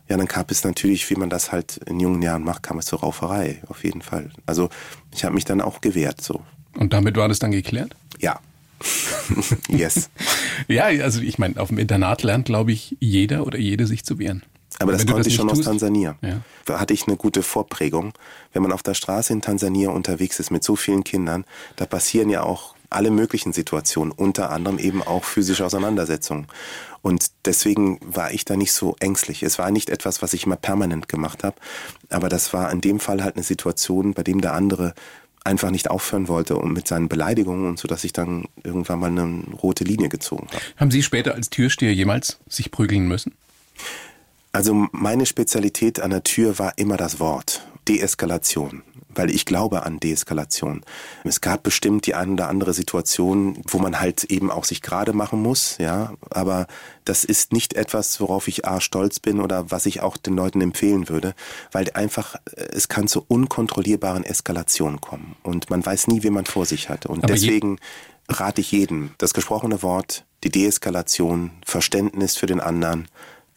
ja, dann gab es natürlich, wie man das halt in jungen Jahren macht, kam es zur Rauferei, auf jeden Fall. Also ich habe mich dann auch gewehrt, so. Und damit war das dann geklärt? Ja. [laughs] yes. [laughs] Ja, also ich meine, auf dem Internat lernt, glaube ich, jeder oder jede sich zu wehren. Aber das konnte ich schon aus tust- Tansania. Ja. Da hatte ich eine gute Vorprägung. Wenn man auf der Straße in Tansania unterwegs ist mit so vielen Kindern, da passieren ja auch alle möglichen Situationen, unter anderem eben auch physische Auseinandersetzungen. Und deswegen war ich da nicht so ängstlich. Es war nicht etwas, was ich immer permanent gemacht habe, aber das war in dem Fall halt eine Situation, bei dem der andere einfach nicht aufhören wollte und mit seinen Beleidigungen und so, dass ich dann irgendwann mal eine rote Linie gezogen habe. Haben Sie später als Türsteher jemals sich prügeln müssen? Also meine Spezialität an der Tür war immer das Wort Deeskalation, weil ich glaube an Deeskalation. Es gab bestimmt die eine oder andere Situation, wo man halt eben auch sich gerade machen muss, ja, aber das ist nicht etwas, worauf ich A stolz bin oder was ich auch den Leuten empfehlen würde, weil einfach äh, es kann zu unkontrollierbaren Eskalationen kommen. Und man weiß nie, wen man vor sich hat. Und Aber deswegen rate ich jedem, das gesprochene Wort, die Deeskalation, Verständnis für den anderen,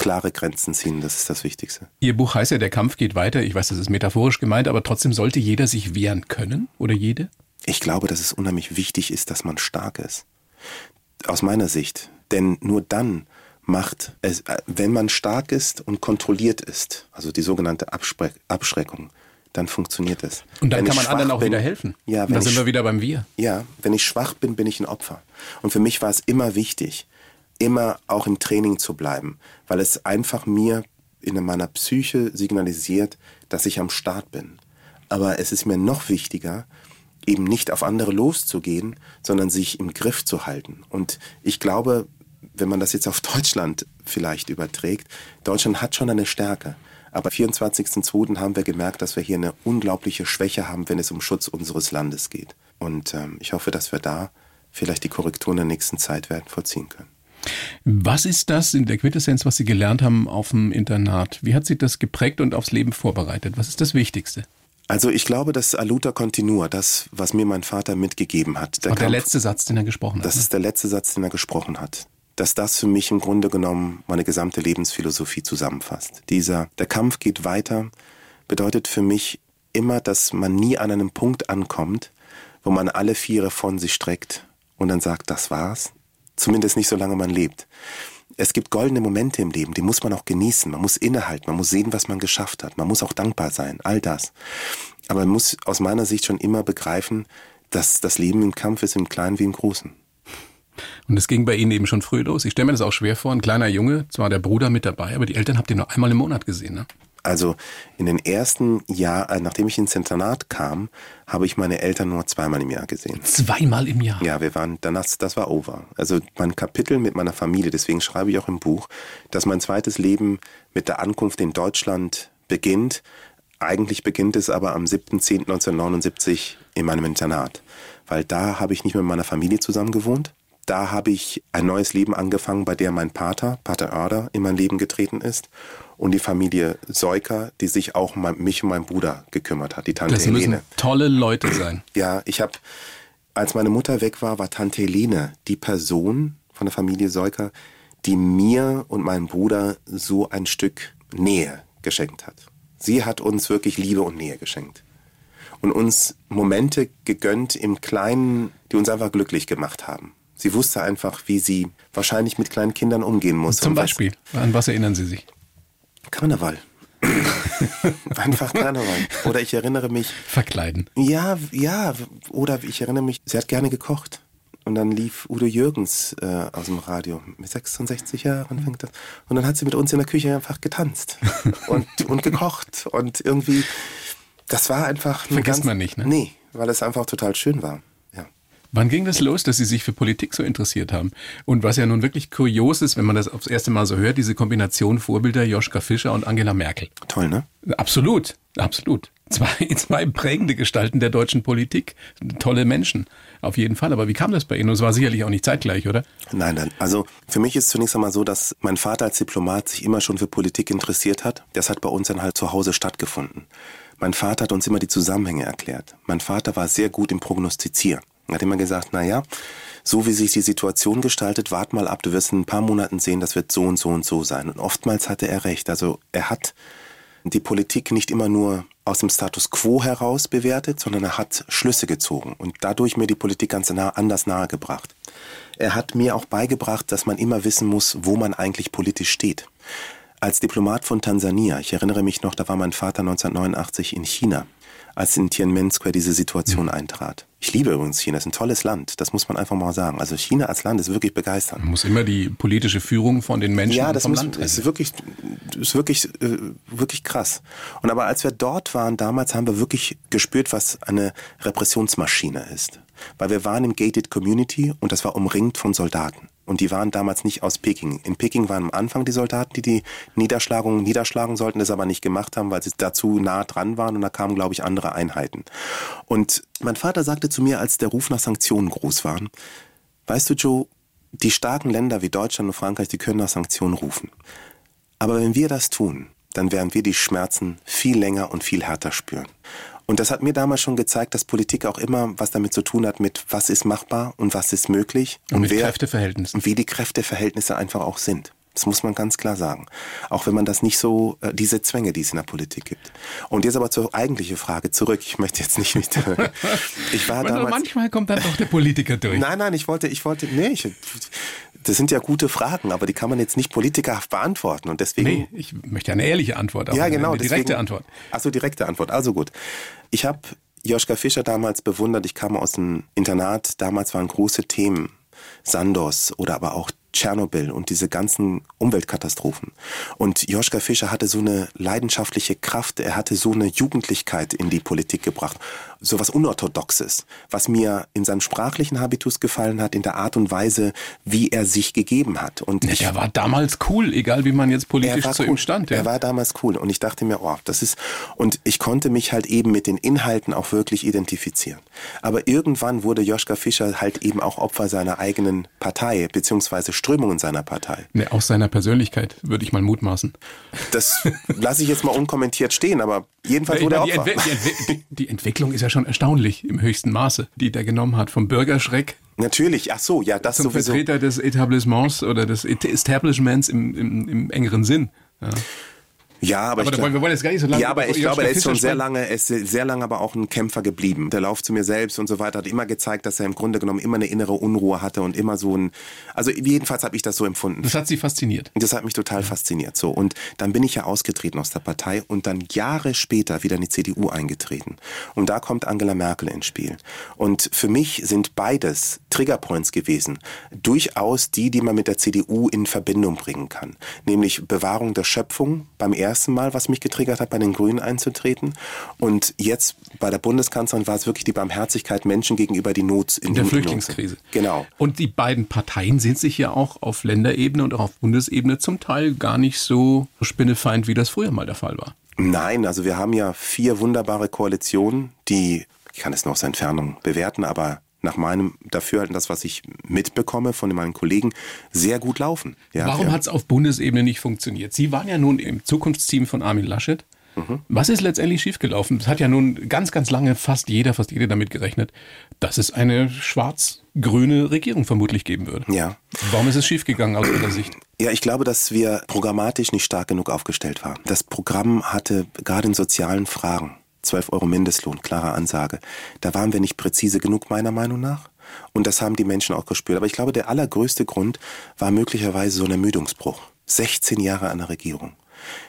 klare Grenzen ziehen, das ist das Wichtigste. Ihr Buch heißt ja, der Kampf geht weiter. Ich weiß, das ist metaphorisch gemeint, aber trotzdem sollte jeder sich wehren können oder jede? Ich glaube, dass es unheimlich wichtig ist, dass man stark ist. Aus meiner Sicht. Denn nur dann macht es, äh, wenn man stark ist und kontrolliert ist, also die sogenannte Abspre Abschreckung, dann funktioniert es. Und dann Wenn kann man anderen auch bin- wieder helfen. Ja, Und da sind wir wieder beim Wir. Ja, wenn ich schwach bin, bin ich ein Opfer. Und für mich war es immer wichtig, immer auch im Training zu bleiben, weil es einfach mir in meiner Psyche signalisiert, dass ich am Start bin. Aber es ist mir noch wichtiger, eben nicht auf andere loszugehen, sondern sich im Griff zu halten. Und ich glaube, wenn man das jetzt auf [laughs] Deutschland vielleicht überträgt, Deutschland hat schon eine Stärke. Aber 24.02. haben wir gemerkt, dass wir hier eine unglaubliche Schwäche haben, wenn es um Schutz unseres Landes geht. Und ähm, ich hoffe, dass wir da vielleicht die Korrektur in der nächsten Zeit werden vollziehen können. Was ist das in der Quintessenz, was Sie gelernt haben auf dem Internat? Wie hat Sie das geprägt und aufs Leben vorbereitet? Was ist das Wichtigste? Also ich glaube, dass Aluta Continua, das, was mir mein Vater mitgegeben hat. Der Und der Kampf, letzte Satz, den er gesprochen hat. Das ne? ist der letzte Satz, den er gesprochen hat. Dass das für mich im Grunde genommen meine gesamte Lebensphilosophie zusammenfasst. Dieser, der Kampf geht weiter, bedeutet für mich immer, dass man nie an einem Punkt ankommt, wo man alle Viere von sich streckt und dann sagt, das war's. Zumindest nicht solange man lebt. Es gibt goldene Momente im Leben, die muss man auch genießen. Man muss innehalten, man muss sehen, was man geschafft hat. Man muss auch dankbar sein, all das. Aber man muss aus meiner Sicht schon immer begreifen, dass das Leben im Kampf ist, im Kleinen wie im Großen. Und es ging bei Ihnen eben schon früh los. Ich stelle mir das auch schwer vor, ein kleiner Junge, zwar der Bruder mit dabei, aber die Eltern habt ihr nur einmal im Monat gesehen, ne? Also in den ersten Jahren, äh, nachdem ich ins Internat kam, habe ich meine Eltern nur zweimal im Jahr gesehen. Zweimal im Jahr? Ja, wir waren, danach, das war over. Also mein Kapitel mit meiner Familie, deswegen schreibe ich auch im Buch, dass mein zweites Leben mit der Ankunft in Deutschland beginnt. Eigentlich beginnt es aber am 7.10.1979 in meinem Internat. Weil da habe ich nicht mit meiner Familie zusammen gewohnt. Da habe ich ein neues Leben angefangen, bei der mein Pater, Pater Oerder, in mein Leben getreten ist und die Familie Seuker, die sich auch um mich und meinen Bruder gekümmert hat, die Tante das Helene. Das müssen tolle Leute sein. Ja, ich habe, als meine Mutter weg war, war Tante Helene die Person von der Familie Seuker, die mir und meinem Bruder so ein Stück Nähe geschenkt hat. Sie hat uns wirklich Liebe und Nähe geschenkt. Und uns Momente gegönnt im Kleinen, die uns einfach glücklich gemacht haben. Sie wusste einfach, wie sie wahrscheinlich mit kleinen Kindern umgehen muss. Zum Beispiel, an was erinnern Sie sich? Karneval. [laughs] Einfach Karneval. Oder ich erinnere mich. Verkleiden. Ja, ja. Oder ich erinnere mich, sie hat gerne gekocht. Und dann lief Udo Jürgens äh, aus dem Radio. Mit 66 Jahren fängt das. Und dann hat sie mit uns in der Küche einfach getanzt. [laughs] und, und gekocht. Und irgendwie, das war einfach. Vergisst ganz, man nicht, ne? Nee, weil es einfach total schön war. Wann ging das los, dass Sie sich für Politik so interessiert haben? Und was ja nun wirklich kurios ist, wenn man das aufs erste Mal so hört, diese Kombination Vorbilder Joschka Fischer und Angela Merkel. Toll, ne? Absolut, absolut. Zwei, [laughs] zwei prägende Gestalten der deutschen Politik. Tolle Menschen, auf jeden Fall. Aber wie kam das bei Ihnen? Und es war sicherlich auch nicht zeitgleich, oder? Nein, nein. Also für mich ist zunächst einmal so, dass mein Vater als Diplomat sich immer schon für Politik interessiert hat. Das hat bei uns dann halt zu Hause stattgefunden. Mein Vater hat uns immer die Zusammenhänge erklärt. Mein Vater war sehr gut im Prognostizieren. Er hat immer gesagt, na ja, so wie sich die Situation gestaltet, wart mal ab, du wirst in ein paar Monaten sehen, das wird so und so und so sein. Und oftmals hatte er recht. Also er hat die Politik nicht immer nur aus dem Status quo heraus bewertet, sondern er hat Schlüsse gezogen und dadurch mir die Politik ganz nah, anders nahegebracht. Er hat mir auch beigebracht, dass man immer wissen muss, wo man eigentlich politisch steht. Als Diplomat von Tansania, ich erinnere mich noch, da war mein Vater 1989 in China als in Tiananmen Square diese Situation eintrat. Ich liebe übrigens China, es ist ein tolles Land, das muss man einfach mal sagen. Also China als Land ist wirklich begeisternd. Man muss immer die politische Führung von den Menschen ja, das vom muss, Land trennen. ist wirklich, ist wirklich, äh, wirklich krass. Und aber als wir dort waren damals, haben wir wirklich gespürt, was eine Repressionsmaschine ist. Weil wir waren im Gated Community und das war umringt von Soldaten. Und die waren damals nicht aus Peking. In Peking waren am Anfang die Soldaten, die die Niederschlagung niederschlagen sollten, das aber nicht gemacht haben, weil sie dazu nah dran waren. Und da kamen, glaube ich, andere Einheiten. Und mein Vater sagte zu mir, als der Ruf nach Sanktionen groß war, weißt du, Joe, die starken Länder wie Deutschland und Frankreich, die können nach Sanktionen rufen. Aber wenn wir das tun, dann werden wir die Schmerzen viel länger und viel härter spüren. Und das hat mir damals schon gezeigt, dass Politik auch immer was damit zu tun hat, mit was ist machbar und was ist möglich. Und, und mit wer, Kräfteverhältnissen. Und wie die Kräfteverhältnisse einfach auch sind. Das muss man ganz klar sagen. Auch wenn man das nicht so, äh, diese Zwänge, die es in der Politik gibt. Und jetzt aber zur eigentlichen Frage zurück. Ich möchte jetzt nicht mit, äh, [laughs] ich war damals, manchmal kommt dann doch der Politiker durch. Nein, nein, ich wollte, ich wollte, nee, ich, das sind ja gute Fragen, aber die kann man jetzt nicht politikerhaft beantworten und deswegen. Nee, ich möchte eine ehrliche Antwort, aber ja, genau, eine direkte deswegen, Antwort. Achso, direkte Antwort. Also gut. Ich habe Joschka Fischer damals bewundert. Ich kam aus dem Internat. Damals waren große Themen. Sandos oder aber auch Tschernobyl und diese ganzen Umweltkatastrophen. Und Joschka Fischer hatte so eine leidenschaftliche Kraft, er hatte so eine Jugendlichkeit in die Politik gebracht, so was Unorthodoxes, was mir in seinem sprachlichen Habitus gefallen hat, in der Art und Weise, wie er sich gegeben hat. Und ich, er war damals cool, egal wie man jetzt politisch zu cool. ihm stand. Ja. Er war damals cool und ich dachte mir, oh, das ist, und ich konnte mich halt eben mit den Inhalten auch wirklich identifizieren. Aber irgendwann wurde Joschka Fischer halt eben auch Opfer seiner eigenen Partei, beziehungsweise Strömungen seiner Partei. Nee, aus seiner Persönlichkeit, würde ich mal mutmaßen. Das lasse ich jetzt mal unkommentiert stehen, aber jedenfalls wurde er die, Opfer. Entwi die, Entwi die Entwicklung ist ja schon erstaunlich im höchsten Maße, die der genommen hat. Vom Bürgerschreck Natürlich, ach so, ja, das zum sowieso. Vertreter des Etablissements oder des Establishments im, im, im engeren Sinn. Ja. Ja, aber, Aber ich glaub- wir wollen jetzt gar nicht so lange Ja, aber ich glaube, er ist schon sehr lange, er ist sehr lange aber auch ein Kämpfer geblieben. Der Lauf zu mir selbst und so weiter hat immer gezeigt, dass er im Grunde genommen immer eine innere Unruhe hatte und immer so ein, also jedenfalls habe ich das so empfunden. Das hat sie fasziniert. Das hat mich total fasziniert. So und dann bin ich ja ausgetreten aus der Partei und dann Jahre später wieder in die CDU eingetreten. Und da kommt Angela Merkel ins Spiel. Und für mich sind beides Triggerpoints gewesen, durchaus die, die man mit der CDU in Verbindung bringen kann. Nämlich Bewahrung der Schöpfung beim ersten Mal, was mich getriggert hat, bei den Grünen einzutreten. Und jetzt bei der Bundeskanzlerin war es wirklich die Barmherzigkeit Menschen gegenüber die Not in, In der Flüchtlingskrise. Genau. Und die beiden Parteien sind sich ja auch auf Länderebene und auch auf Bundesebene zum Teil gar nicht so spinnefeind, wie das früher mal der Fall war. Nein, also wir haben ja vier wunderbare Koalitionen, die, ich kann es noch aus der Entfernung bewerten, aber nach meinem Dafürhalten, das, was ich mitbekomme von meinen Kollegen, sehr gut laufen. Ja, Warum wir- hat es auf Bundesebene nicht funktioniert? Sie waren ja nun im Zukunftsteam von Armin Laschet. Mhm. Was ist letztendlich schiefgelaufen? Es hat ja nun ganz, ganz lange fast jeder, fast jede damit gerechnet, dass es eine schwarz-grüne Regierung vermutlich geben würde. Ja. Warum ist es schiefgegangen aus Ihrer Sicht? Ja, ich glaube, dass wir programmatisch nicht stark genug aufgestellt waren. Das Programm hatte gerade in sozialen Fragen 12 Euro Mindestlohn, klare Ansage. Da waren wir nicht präzise genug, meiner Meinung nach. Und das haben die Menschen auch gespürt. Aber ich glaube, der allergrößte Grund war möglicherweise so ein Ermüdungsbruch. 16 Jahre an der Regierung.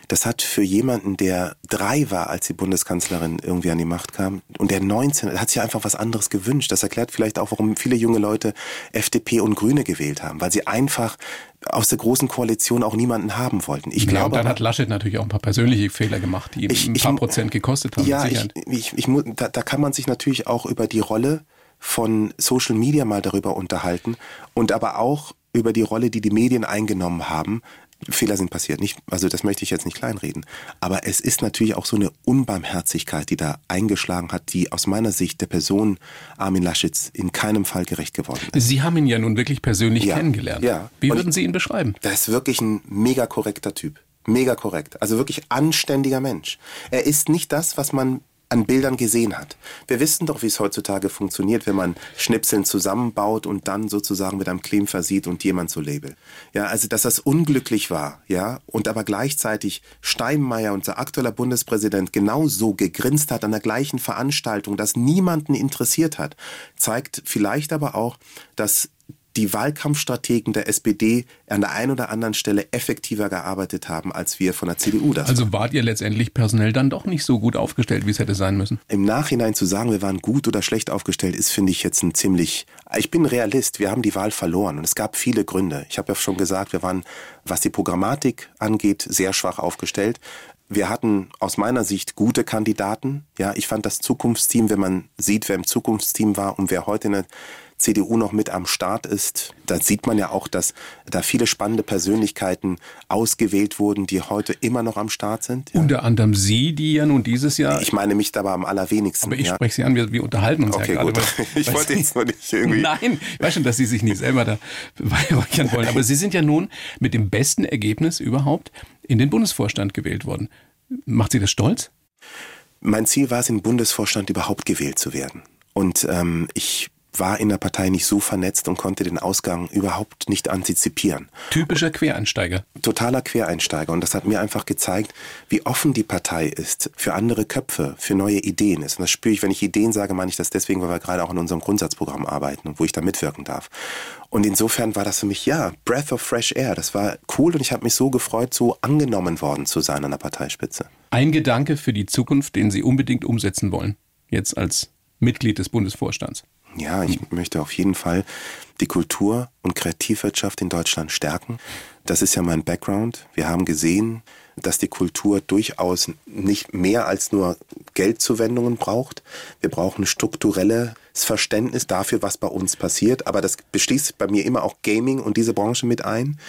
Das hat für jemanden, der drei war, als die Bundeskanzlerin irgendwie an die Macht kam, und der 19, hat sich einfach was anderes gewünscht. Das erklärt vielleicht auch, warum viele junge Leute FDP und Grüne gewählt haben, weil sie einfach aus der großen Koalition auch niemanden haben wollten. Ich Ja, glaube, und dann hat Laschet natürlich auch ein paar persönliche Fehler gemacht, die ihm Ich- ein ich- paar Prozent gekostet haben. ja, ich, ich, ich, da, da kann man sich natürlich auch über die Rolle von Social Media mal darüber unterhalten und aber auch über die Rolle, die die Medien eingenommen haben. Fehler sind passiert, nicht, also das möchte ich jetzt nicht kleinreden. Aber es ist natürlich auch so eine Unbarmherzigkeit, die da eingeschlagen hat, die aus meiner Sicht der Person Armin Laschets in keinem Fall gerecht geworden ist. Sie haben ihn ja nun wirklich persönlich Ja, kennengelernt. ja. Wie würden ich- Sie ihn beschreiben? Das ist wirklich ein mega korrekter Typ. Mega korrekt. Also wirklich anständiger Mensch. Er ist nicht das, was man an Bildern gesehen hat. Wir wissen doch, wie es heutzutage funktioniert, wenn man Schnipseln zusammenbaut und dann sozusagen mit einem Claim versieht und jemand so labelt. Ja, also dass das unglücklich war, ja, und aber gleichzeitig Steinmeier, unser aktueller Bundespräsident, genauso gegrinst hat an der gleichen Veranstaltung, dass niemanden interessiert hat, zeigt vielleicht aber auch, dass die Wahlkampfstrategen der SPD an der einen oder anderen Stelle effektiver gearbeitet haben, als wir von der CDU das. Also wart ihr letztendlich personell dann doch nicht so gut aufgestellt, wie es hätte sein müssen? Im Nachhinein zu sagen, wir waren gut oder schlecht aufgestellt, ist, finde ich, jetzt ein ziemlich. Ich bin Realist. Wir haben die Wahl verloren und es gab viele Gründe. Ich habe ja schon gesagt, wir waren, was die Programmatik angeht, sehr schwach aufgestellt. Wir hatten aus meiner Sicht gute Kandidaten. Ja, ich fand das Zukunftsteam, wenn man sieht, wer im Zukunftsteam war und wer heute in der CDU noch mit am Start ist, da sieht man ja auch, dass da viele spannende Persönlichkeiten ausgewählt wurden, die heute immer noch am Start sind. Ja. Unter anderem Sie, die ja nun dieses Jahr. Ich meine mich dabei am allerwenigsten. aber ich ja. spreche Sie an, wir, wir unterhalten uns Okay, ja gerade. gut. weil- [laughs] Ich wollte jetzt nur nicht irgendwie- Nein, ich weiß schon, dass Sie sich nicht selber da beweihräuchern wollen. Aber Sie sind ja nun mit dem besten Ergebnis überhaupt in den Bundesvorstand gewählt worden. Macht Sie das stolz? Mein Ziel war es, in den Bundesvorstand überhaupt gewählt zu werden. Und ähm, ich war in der Partei nicht so vernetzt und konnte den Ausgang überhaupt nicht antizipieren. Typischer Quereinsteiger. Totaler Quereinsteiger. Und das hat mir einfach gezeigt, wie offen die Partei ist für andere Köpfe, für neue Ideen ist. Und das spüre ich, wenn ich Ideen sage, meine ich das deswegen, weil wir gerade auch in unserem Grundsatzprogramm arbeiten und wo ich da mitwirken darf. Und insofern war das für mich, ja, Breath of Fresh Air. Das war cool und ich habe mich so gefreut, so angenommen worden zu sein an der Parteispitze. Ein Gedanke für die Zukunft, den Sie unbedingt umsetzen wollen. Jetzt als Mitglied des Bundesvorstands. Ja, ich möchte auf jeden Fall die Kultur- und Kreativwirtschaft in Deutschland stärken. Das ist ja mein Background. Wir haben gesehen, dass die Kultur durchaus nicht mehr als nur Geldzuwendungen braucht. Wir brauchen strukturelles Verständnis dafür, was bei uns passiert. Aber das beschließt bei mir immer auch Gaming und diese Branche mit ein.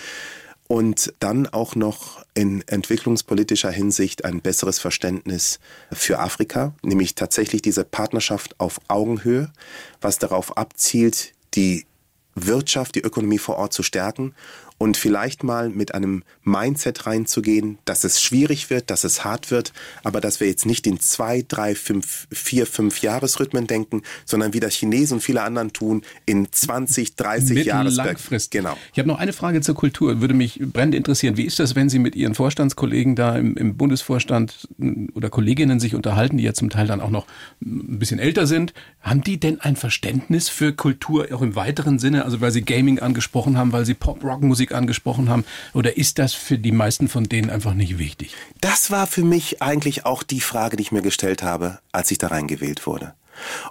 Und dann auch noch in entwicklungspolitischer Hinsicht ein besseres Verständnis für Afrika, nämlich tatsächlich diese Partnerschaft auf Augenhöhe, was darauf abzielt, die Wirtschaft, die Ökonomie vor Ort zu stärken und vielleicht mal mit einem Mindset reinzugehen, dass es schwierig wird, dass es hart wird, aber dass wir jetzt nicht in zwei, drei, fünf, vier, fünf Jahresrhythmen denken, sondern wie das Chinesen und viele anderen tun, in 20, 30 Jahres langfrist. Genau. Ich habe noch eine Frage zur Kultur, würde mich brennend interessieren. Wie ist das, wenn Sie mit Ihren Vorstandskollegen da im, im Bundesvorstand oder Kolleginnen sich unterhalten, die ja zum Teil dann auch noch ein bisschen älter sind? Haben die denn ein Verständnis für Kultur auch im weiteren Sinne? Also weil Sie Gaming angesprochen haben, weil Sie Pop-Rock-Musik angesprochen haben? Oder ist das für die meisten von denen einfach nicht wichtig? Das war für mich eigentlich auch die Frage, die ich mir gestellt habe, als ich da reingewählt wurde.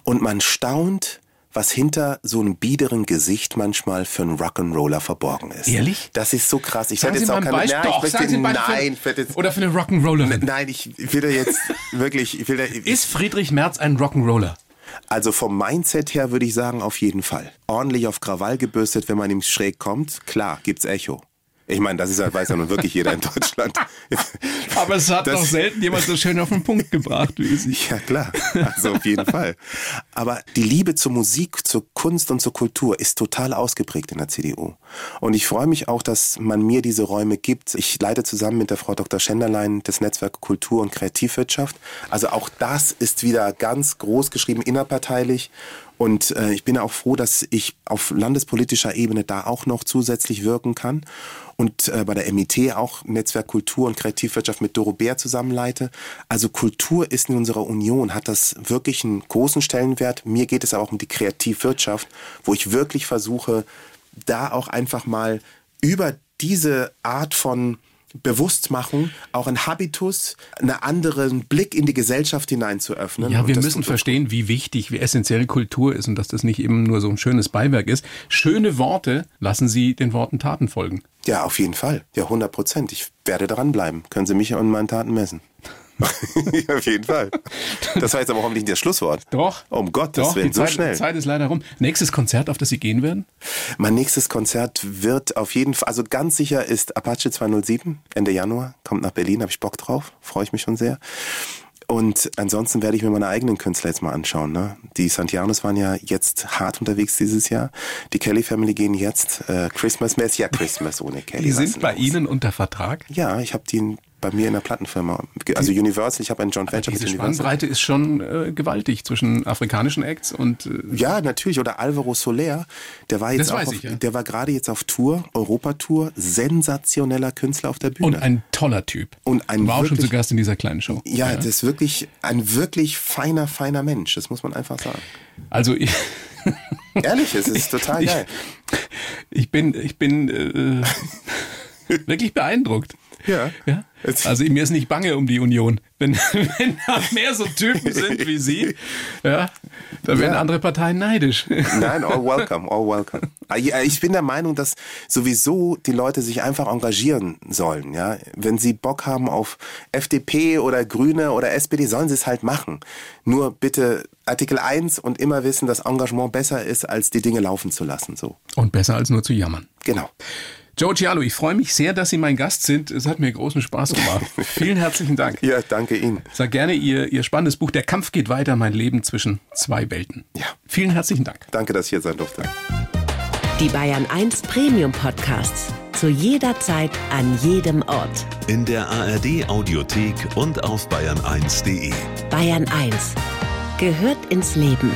Und man staunt, was hinter so einem biederen Gesicht manchmal für einen Rock'n'Roller verborgen ist. Ehrlich? Das ist so krass. Ich werde jetzt auch keine ein Beispiel. Nein, Doch, ich möchte, nein, für, jetzt, oder für eine Rock'n'Rollerin. nein, ich will da jetzt wirklich, ich will da, Ist Friedrich Merz ein Rock'n'Roller? Also vom Mindset her würde ich sagen, auf jeden Fall. Ordentlich auf Krawall gebürstet, wenn man ihm schräg kommt. Klar, gibt's Echo. Ich meine, das ist ja, weiß ja nun wirklich jeder in [laughs] Deutschland. Aber es hat Das- noch selten jemand so schön auf den Punkt gebracht wie Sie. Ja, klar. Also auf jeden Fall. Aber die Liebe zur Musik, zur Kunst und zur Kultur ist total ausgeprägt in der CDU. Und ich freue mich auch, dass man mir diese Räume gibt. Ich leite zusammen mit der Frau Dr. Schenderlein das Netzwerk Kultur und Kreativwirtschaft. Also auch das ist wieder ganz groß geschrieben, innerparteilich. Und äh, ich bin auch froh, dass ich auf landespolitischer Ebene da auch noch zusätzlich wirken kann. Und äh, bei der MIT auch Netzwerk Kultur und Kreativwirtschaft mit Doro Bär zusammenleite. Also Kultur ist in unserer Union, hat das wirklich einen großen Stellenwert. Mir geht es aber auch um die Kreativwirtschaft, wo ich wirklich versuche, da auch einfach mal über diese Art von Bewusstmachung auch ein Habitus, einen anderen Blick in die Gesellschaft hinein zu öffnen. Ja, wir müssen verstehen, wie wichtig, wie essentiell Kultur ist und dass das nicht eben nur so ein schönes Beiwerk ist. Schöne Worte lassen Sie den Worten Taten folgen. Ja, auf jeden Fall. Ja, 100 Prozent. Ich werde dranbleiben. Können Sie mich an meinen Taten messen. [laughs] ja, auf jeden Fall. Das war jetzt aber hoffentlich nicht das Schlusswort. Doch. Um Gottes Doch, Willen, die so Zeit, schnell. Die Zeit ist leider rum. Nächstes Konzert, auf das Sie gehen werden? Mein nächstes Konzert wird auf jeden Fall, also ganz sicher ist Apache 207, Ende Januar, kommt nach Berlin, habe ich Bock drauf, freue ich mich schon sehr. Und ansonsten werde ich mir meine eigenen Künstler jetzt mal anschauen. Ne? Die Santianos waren ja jetzt hart unterwegs dieses Jahr. Die Kelly Family gehen jetzt äh, Christmas-mäßig. Ja, Christmas ohne Kelly. Die sind bei los? Ihnen unter Vertrag? Ja, ich habe die bei mir in der Plattenfirma. Also Universal, ich habe einen Joint Venture mit Diese Universal. Spannbreite ist schon äh, gewaltig zwischen afrikanischen Acts und äh, Ja, natürlich. Oder Alvaro Soler, der war jetzt auf, ich, ja. der war gerade jetzt auf Tour, Europatour, sensationeller Künstler auf der Bühne. und ein toller Typ. Und ein War auch schon zu Gast in dieser kleinen Show. ja, das ist wirklich ein wirklich feiner, feiner Mensch. Das muss man einfach sagen. Also ich, [laughs] Ehrlich, es ist total ich, geil. ich bin, ich bin äh, [laughs] wirklich beeindruckt. Ja. Ja? Also mir ist nicht bange um die Union. Wenn, [laughs] wenn da mehr so Typen sind wie Sie, ja, dann werden Ja. andere Parteien neidisch. Nein, all welcome, all welcome. Ich bin der Meinung, dass sowieso die Leute sich einfach engagieren sollen. Ja, wenn sie Bock haben auf FDP oder Grüne oder SPD, sollen sie es halt machen. Nur bitte Artikel 1 und immer wissen, dass Engagement besser ist, als die Dinge laufen zu lassen. So, Und besser als nur zu jammern. genau. Joe Cialo, ich freue mich sehr, dass Sie mein Gast sind. Es hat mir großen Spaß gemacht. [laughs] Vielen herzlichen Dank. Ja, danke Ihnen. Sag gerne Ihr, Ihr spannendes Buch Der Kampf geht weiter, mein Leben zwischen zwei Welten. Ja. Vielen herzlichen Dank. Danke, dass ich hier sein durfte. Die Bayern 1 Premium Podcasts. Zu jeder Zeit, an jedem Ort. In der ARD Audiothek und auf bayern1.de. Bayern 1 gehört ins Leben.